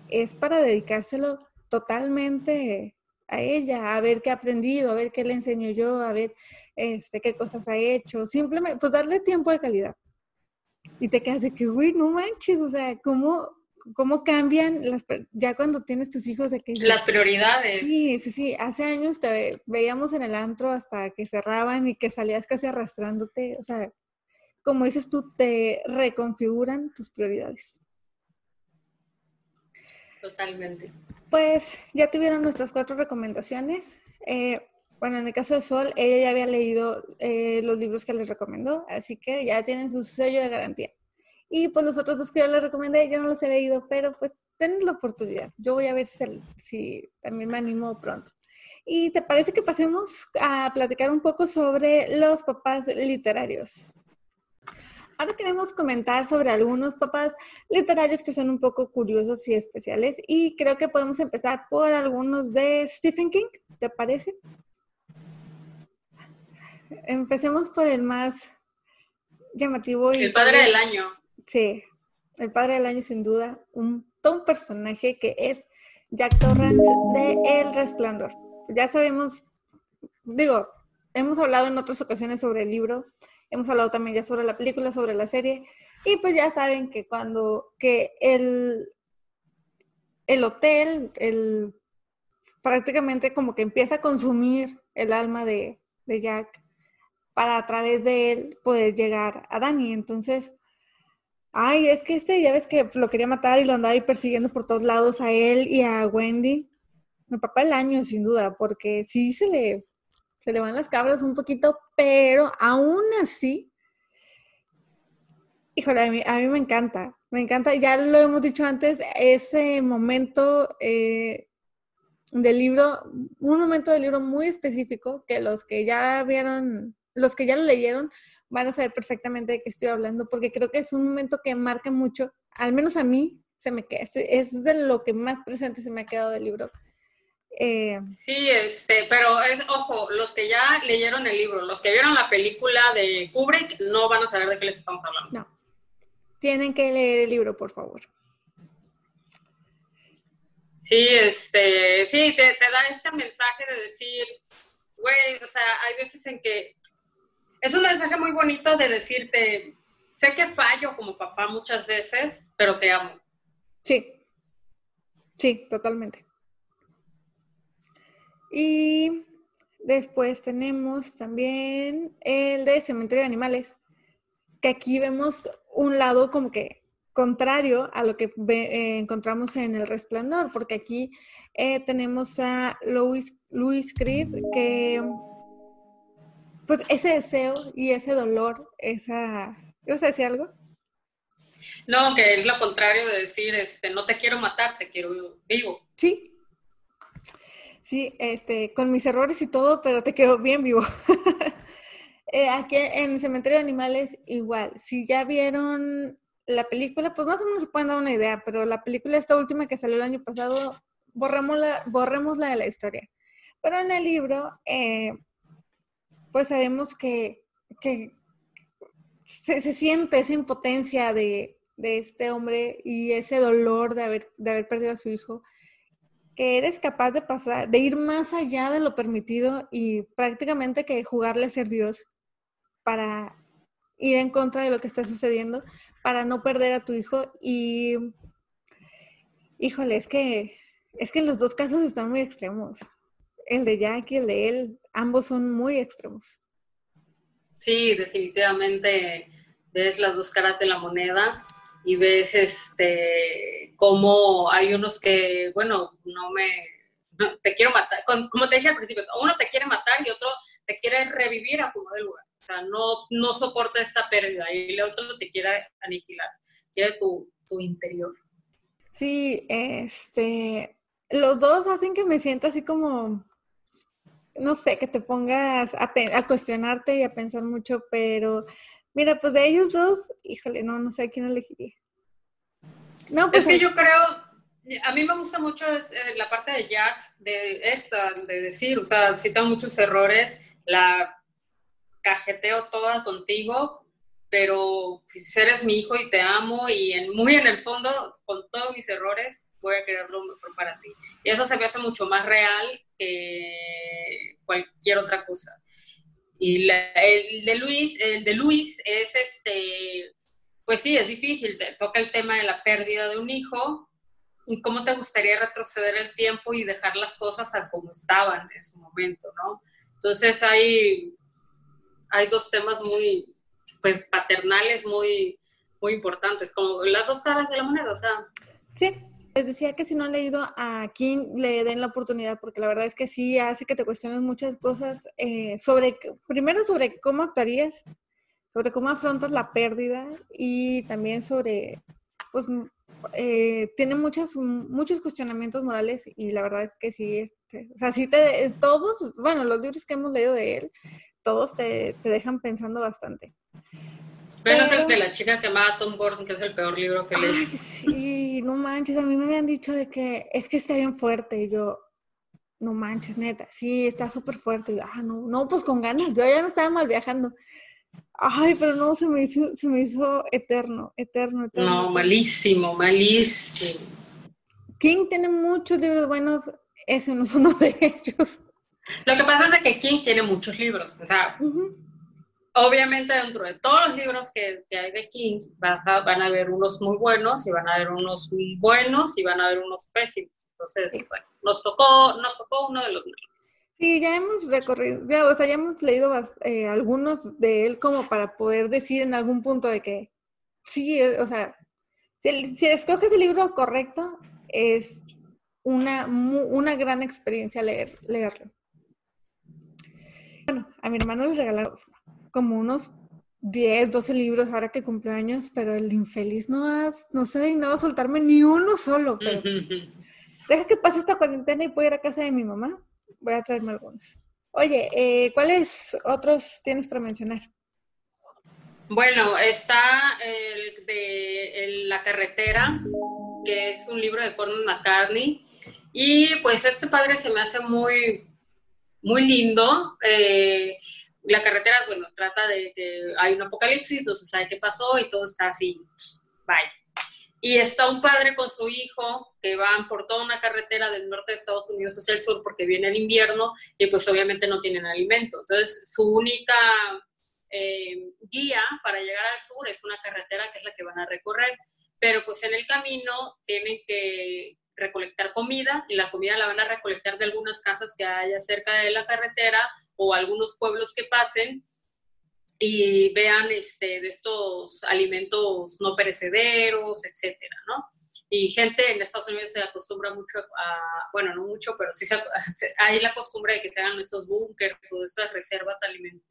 es para dedicárselo totalmente a ella, a ver qué ha aprendido, a ver qué le enseño yo, a ver este, qué cosas ha hecho, simplemente, pues darle tiempo de calidad y te quedas de que, güey, no manches, o sea, ¿cómo, cómo cambian las, ya cuando tienes tus hijos de que... Las prioridades. Sí, sí, sí. Hace años te veíamos en el antro hasta que cerraban y que salías casi arrastrándote. O sea, como dices tú, te reconfiguran tus prioridades. Totalmente. Pues ya tuvieron nuestras cuatro recomendaciones. Eh, bueno, en el caso de Sol, ella ya había leído eh, los libros que les recomendó, así que ya tienen su sello de garantía. Y pues los otros dos que yo les recomendé, yo no los he leído, pero pues tenés la oportunidad. Yo voy a ver si, si también me animo pronto. ¿Y te parece que pasemos a platicar un poco sobre los papás literarios? Ahora queremos comentar sobre algunos papás literarios que son un poco curiosos y especiales y creo que podemos empezar por algunos de Stephen King, ¿te parece? Empecemos por el más llamativo. Y el padre del año. Sí, el padre del año sin duda, un, un personaje que es Jack Torrance de El Resplandor. Ya sabemos, digo, hemos hablado en otras ocasiones sobre el libro, hemos hablado también ya sobre la película, sobre la serie, y pues ya saben que cuando, que el, el hotel, el, prácticamente como que empieza a consumir el alma de, de Jack, para a través de él poder llegar a Dani. Entonces, ay, es que este ya ves que lo quería matar y lo andaba ahí persiguiendo por todos lados a él y a Wendy. Mi papá el año, sin duda, porque sí se le, se le van las cabras un poquito, pero aún así, híjole, a mí, a mí me encanta, me encanta, ya lo hemos dicho antes, ese momento eh, del libro, un momento del libro muy específico que los que ya vieron los que ya lo leyeron van a saber perfectamente de qué estoy hablando, porque creo que es un momento que marca mucho, al menos a mí, se me queda, es de lo que más presente se me ha quedado del libro. Eh, sí, este, pero es, ojo, los que ya leyeron el libro, los que vieron la película de Kubrick, no van a saber de qué les estamos hablando. No. Tienen que leer el libro, por favor. Sí, este, sí, te, te da este mensaje de decir, güey, o sea, hay veces en que es un mensaje muy bonito de decirte, sé que fallo como papá muchas veces, pero te amo. Sí, sí, totalmente. Y después tenemos también el de Cementerio de Animales, que aquí vemos un lado como que contrario a lo que eh, encontramos en El Resplandor, porque aquí eh, tenemos a Louis, Louis Creed que pues ese deseo y ese dolor, esa... ¿Ibas a decir algo? No, que es lo contrario de decir, este, no te quiero matar, te quiero vivo. Sí. Sí, este, con mis errores y todo, pero te quiero bien vivo. Eh, aquí en el cementerio de animales, igual. Si ya vieron la película, pues más o menos se pueden dar una idea, pero la película, esta última que salió el año pasado, borremos la, borremos la de la historia. Pero en el libro, eh, pues sabemos que, se, siente esa impotencia de, este hombre y ese dolor de haber, de haber perdido a su hijo, que eres capaz de pasar, de ir más allá de lo permitido y prácticamente que jugarle a ser Dios para ir en contra de lo que está sucediendo, para no perder a tu hijo. Y, híjole, es que, es que los dos casos están muy extremos. El de Jack y el de él ambos son muy extremos. Sí, definitivamente ves las dos caras de la moneda y ves este cómo hay unos que, bueno, no me te quiero matar, como te dije al principio, uno te quiere matar y otro te quiere revivir a como de lugar. O sea, no, no soporta esta pérdida y el otro te quiere aniquilar, quiere tu, tu interior. Sí, este, los dos hacen que me sienta así como no sé, que te pongas a, cuestionarte y a pensar mucho, pero mira, pues de ellos dos, híjole, no, no sé a quién elegiría. No, pues es que yo creo, a mí me gusta mucho eh, la parte de Jack, de esta, de decir, o sea, cita muchos errores, la cajeteo toda contigo, pero si eres mi hijo y te amo y en, muy en el fondo, con todos mis errores, voy a querer lo mejor para ti. Y eso se me hace mucho más real que cualquier otra cosa. Y el de Luis, el de Luis es este, pues sí, es difícil, te toca el tema de la pérdida de un hijo y cómo te gustaría retroceder el tiempo y dejar las cosas a como estaban en su momento, ¿no? Entonces hay, hay dos temas muy, pues paternales muy, muy importantes, como las dos caras de la moneda, o sea. Sí, les decía que si no han leído a King, le den la oportunidad, porque la verdad es que sí hace que te cuestiones muchas cosas eh, sobre, primero sobre cómo actuarías, sobre cómo afrontas la pérdida y también sobre, pues, eh, tiene muchas, muchos cuestionamientos morales y la verdad es que sí, este, o sea, sí te, todos, bueno, los libros que hemos leído de él, todos te, te dejan pensando bastante. Menos el de la chica que mata a Tom Gordon, que es el peor libro que leí. Sí, no manches, a mí me habían dicho de que es que está bien fuerte. Y yo, no manches, neta, sí, está súper fuerte. Y ah, no, no, pues con ganas. Yo ya no estaba mal viajando. Ay, pero no, se me hizo, se me hizo eterno, eterno, eterno. No, malísimo, malísimo. King tiene muchos libros buenos, ese no es uno de ellos. Lo que pasa es que King tiene muchos libros, o sea, obviamente dentro de todos los libros que, hay de King van a, haber unos muy buenos y van a haber unos muy buenos y van a haber unos pésimos. Entonces, bueno, nos tocó, nos tocó uno de los malos. Sí, ya hemos recorrido, ya, o sea, ya hemos leído eh, algunos de él como para poder decir en algún punto de que sí, eh, o sea, si, si escoges el libro correcto, es una, una gran experiencia leer, leerlo. Bueno, a mi hermano le regalaron como unos 10, 12 libros ahora que cumple años, pero el infeliz no, ha, no se ha dignado a soltarme ni uno solo. Pero deja que pase esta cuarentena y puedo ir a casa de mi mamá. Voy a traerme algunos. Oye, eh, ¿cuáles otros tienes para mencionar? Bueno, está el de La carretera, que es un libro de Cormac McCartney. Y pues este padre se me hace muy, muy lindo. Eh, la carretera, bueno, trata de que hay un apocalipsis, no se sabe qué pasó y todo está así, bye. y está un padre con su hijo que van por toda una carretera del norte de Estados Unidos hacia el sur porque viene el invierno y pues obviamente no tienen alimento. Entonces su única eh, guía para llegar al sur es una carretera que es la que van a recorrer, pero pues en el camino tienen que recolectar comida y la comida la van a recolectar de algunas casas que haya cerca de la carretera o algunos pueblos que pasen y vean este, de estos alimentos no perecederos, etcétera, ¿no? Y gente en Estados Unidos se acostumbra mucho a, bueno, no mucho, pero sí se, hay la costumbre de que se hagan estos búnkers o estas reservas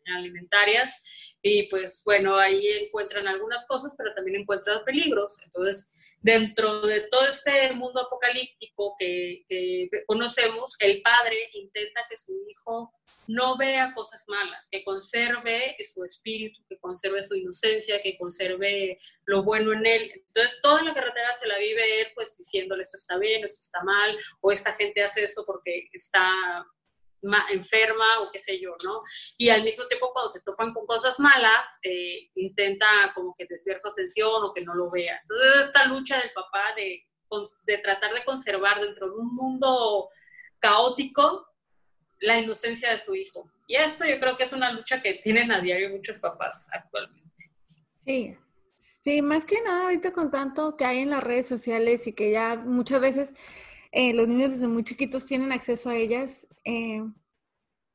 alimentarias. Y pues bueno, ahí encuentran algunas cosas, pero también encuentran peligros. Entonces, dentro de todo este mundo apocalíptico que, conocemos, el padre intenta que su hijo no vea cosas malas, que conserve su espíritu, que conserve su inocencia, que conserve lo bueno en él. Entonces, toda la carretera se la vive él, pues diciéndole, eso está bien, eso está mal, o esta gente hace eso porque está enferma o qué sé yo, ¿no? Y al mismo tiempo cuando se topan con cosas malas, eh, intenta como que desviar su atención o que no lo vea. Entonces, esta lucha del papá de, de tratar de conservar dentro de un mundo caótico la inocencia de su hijo. Y eso yo creo que es una lucha que tienen a diario muchos papás actualmente. Sí, sí, más que nada ahorita con tanto que hay en las redes sociales y que ya muchas veces eh, los niños desde muy chiquitos tienen acceso a ellas, eh,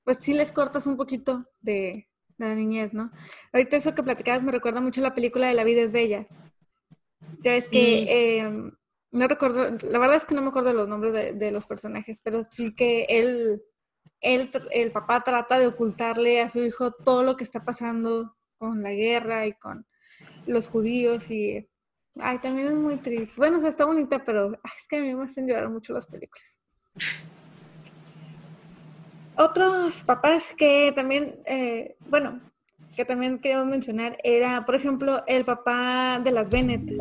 pues sí les cortas un poquito de, la niñez, ¿no? Ahorita eso que platicabas me recuerda mucho a la película de La vida es bella. Ya ves que, eh, no recuerdo, la verdad es que no me acuerdo los nombres de, de los personajes, pero sí que él el papá trata de ocultarle a su hijo todo lo que está pasando con la guerra y con los judíos y ay, también es muy triste. Bueno, o sea, está bonita, pero es que a mí me hacen llorar mucho las películas. Otros papás que también, eh, bueno, que también queríamos mencionar era, por ejemplo, el papá de las Bennett.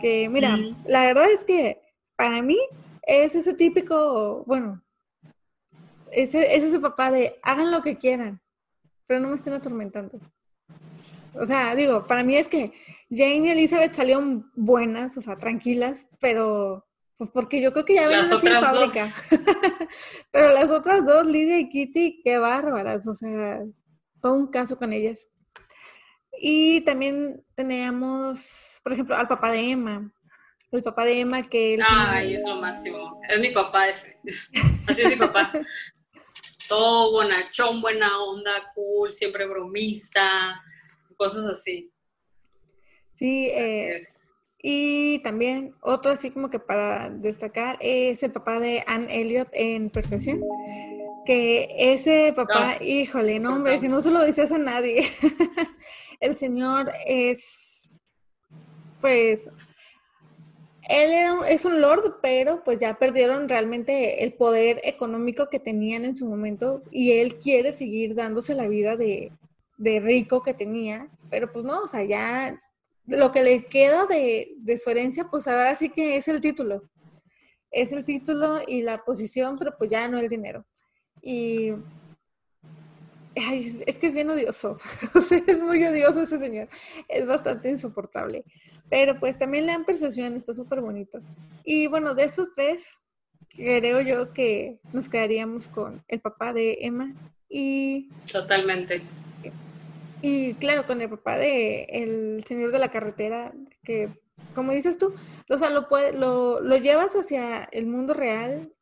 Que, mira, mm. la verdad es que para mí es ese típico, bueno, ese, es ese papá de hagan lo que quieran, pero no me estén atormentando. O sea, digo, para mí es que Jane y Elizabeth salieron buenas, o sea, tranquilas, pero pues porque yo creo que ya ven así fábrica. pero las otras dos, Lidia y Kitty, qué bárbaras, o sea, todo un caso con ellas. Y también teníamos, por ejemplo, al papá de Emma, el papá de Emma que... Ay, es lo máximo. Es mi papá ese. Así es mi papá todo bonachón, buena onda, cool, siempre bromista, cosas así. Sí, eh, y también otro así como que para destacar es el papá de Anne Elliot en Percepción, que ese papá, ah, híjole, no hombre, que no se lo dices a nadie. el señor es, pues, él era, es un lord, pero pues ya perdieron realmente el poder económico que tenían en su momento y él quiere seguir dándose la vida de, rico que tenía, pero pues no, o sea, ya lo que le queda de, su herencia, pues ahora sí que es el título. Es el título y la posición, pero pues ya no el dinero. Y es que es bien odioso, es muy odioso ese señor, es bastante insoportable. Pero pues también le dan percepción, está súper bonito. Y bueno, de estos tres, creo yo que nos quedaríamos con el papá de Emma y... Totalmente. Y claro, con el papá de el señor de la carretera, que como dices tú, o sea, lo, lo, lo llevas hacia el mundo real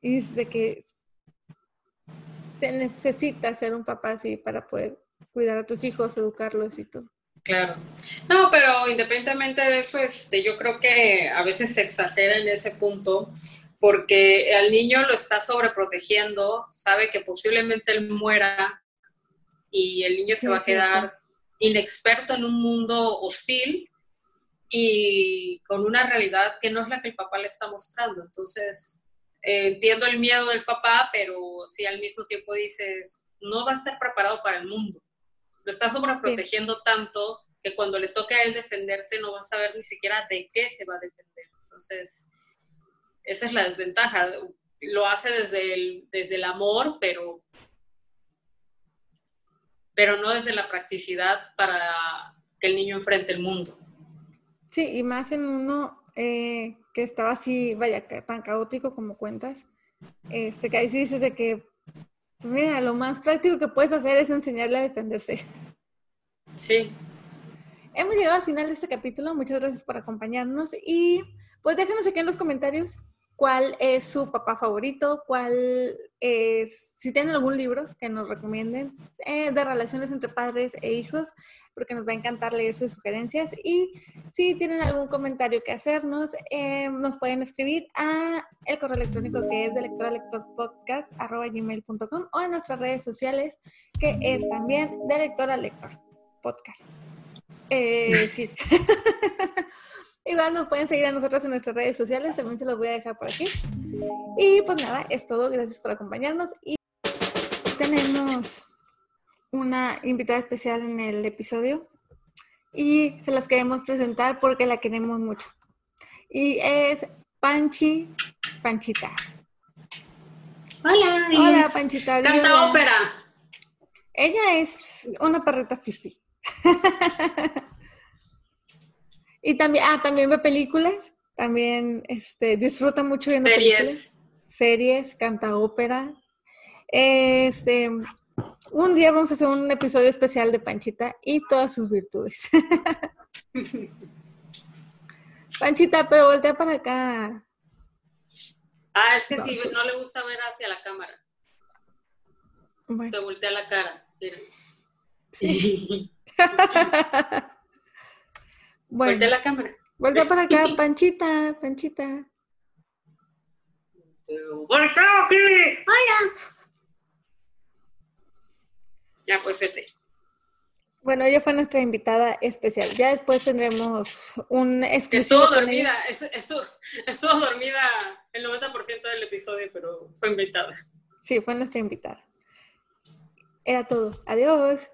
y de que te necesitas ser un papá así para poder cuidar a tus hijos, educarlos y todo. Claro. No, pero independientemente de eso, este, yo creo que a veces se exagera en ese punto porque al niño lo está sobreprotegiendo, sabe que posiblemente él muera y el niño se va a quedar inexperto en un mundo hostil y con una realidad que no es la que el papá le está mostrando. Entonces, eh, entiendo el miedo del papá, pero si al mismo tiempo dices, no va a ser preparado para el mundo lo está sobreprotegiendo tanto que cuando le toque a él defenderse no va a saber ni siquiera de qué se va a defender. Entonces, esa es la desventaja. Lo hace desde el, desde el amor, pero, pero no desde la practicidad para que el niño enfrente el mundo. Sí, y más en uno eh, que estaba así, vaya, tan caótico como cuentas, este, que ahí sí dices de que, pues mira, lo más práctico que puedes hacer es enseñarle a defenderse. Sí. Hemos llegado al final de este capítulo, muchas gracias por acompañarnos y pues déjenos aquí en los comentarios cuál es su papá favorito, cuál es, si tienen algún libro que nos recomienden eh, de relaciones entre padres e hijos, porque nos va a encantar leer sus sugerencias. Y si tienen algún comentario que hacernos, eh, nos pueden escribir a el correo electrónico que es de gmail.com o en nuestras redes sociales, que es también de lector a lector. Eh, sí. Igual nos pueden seguir a nosotros en nuestras redes sociales, también se los voy a dejar por aquí. Y pues nada, es todo, gracias por acompañarnos. Y tenemos una invitada especial en el episodio y se las queremos presentar porque la queremos mucho. Y es Panchi Panchita. Hola. Hola, Panchita. Canta ópera. Ella es una perrita fifi. Y también, ah, también ve películas, también este, disfruta mucho viendo series. películas. Series, canta ópera. Este, un día vamos a hacer un episodio especial de Panchita y todas sus virtudes. Panchita, pero voltea para acá. Ah, es que si sí, no le gusta ver hacia la cámara. Bueno. Te voltea la cara. Sí. Bueno, Vuelve la cámara. Vuelve para acá, Panchita, Panchita. ¡Vuelve aquí! ¡Vaya! Ya, pues vete. Bueno, ella fue nuestra invitada especial. Ya después tendremos un exclusivo. Estuvo dormida, estuvo, estuvo dormida el 90% del episodio, pero fue invitada. Sí, fue nuestra invitada. Era todo. Adiós.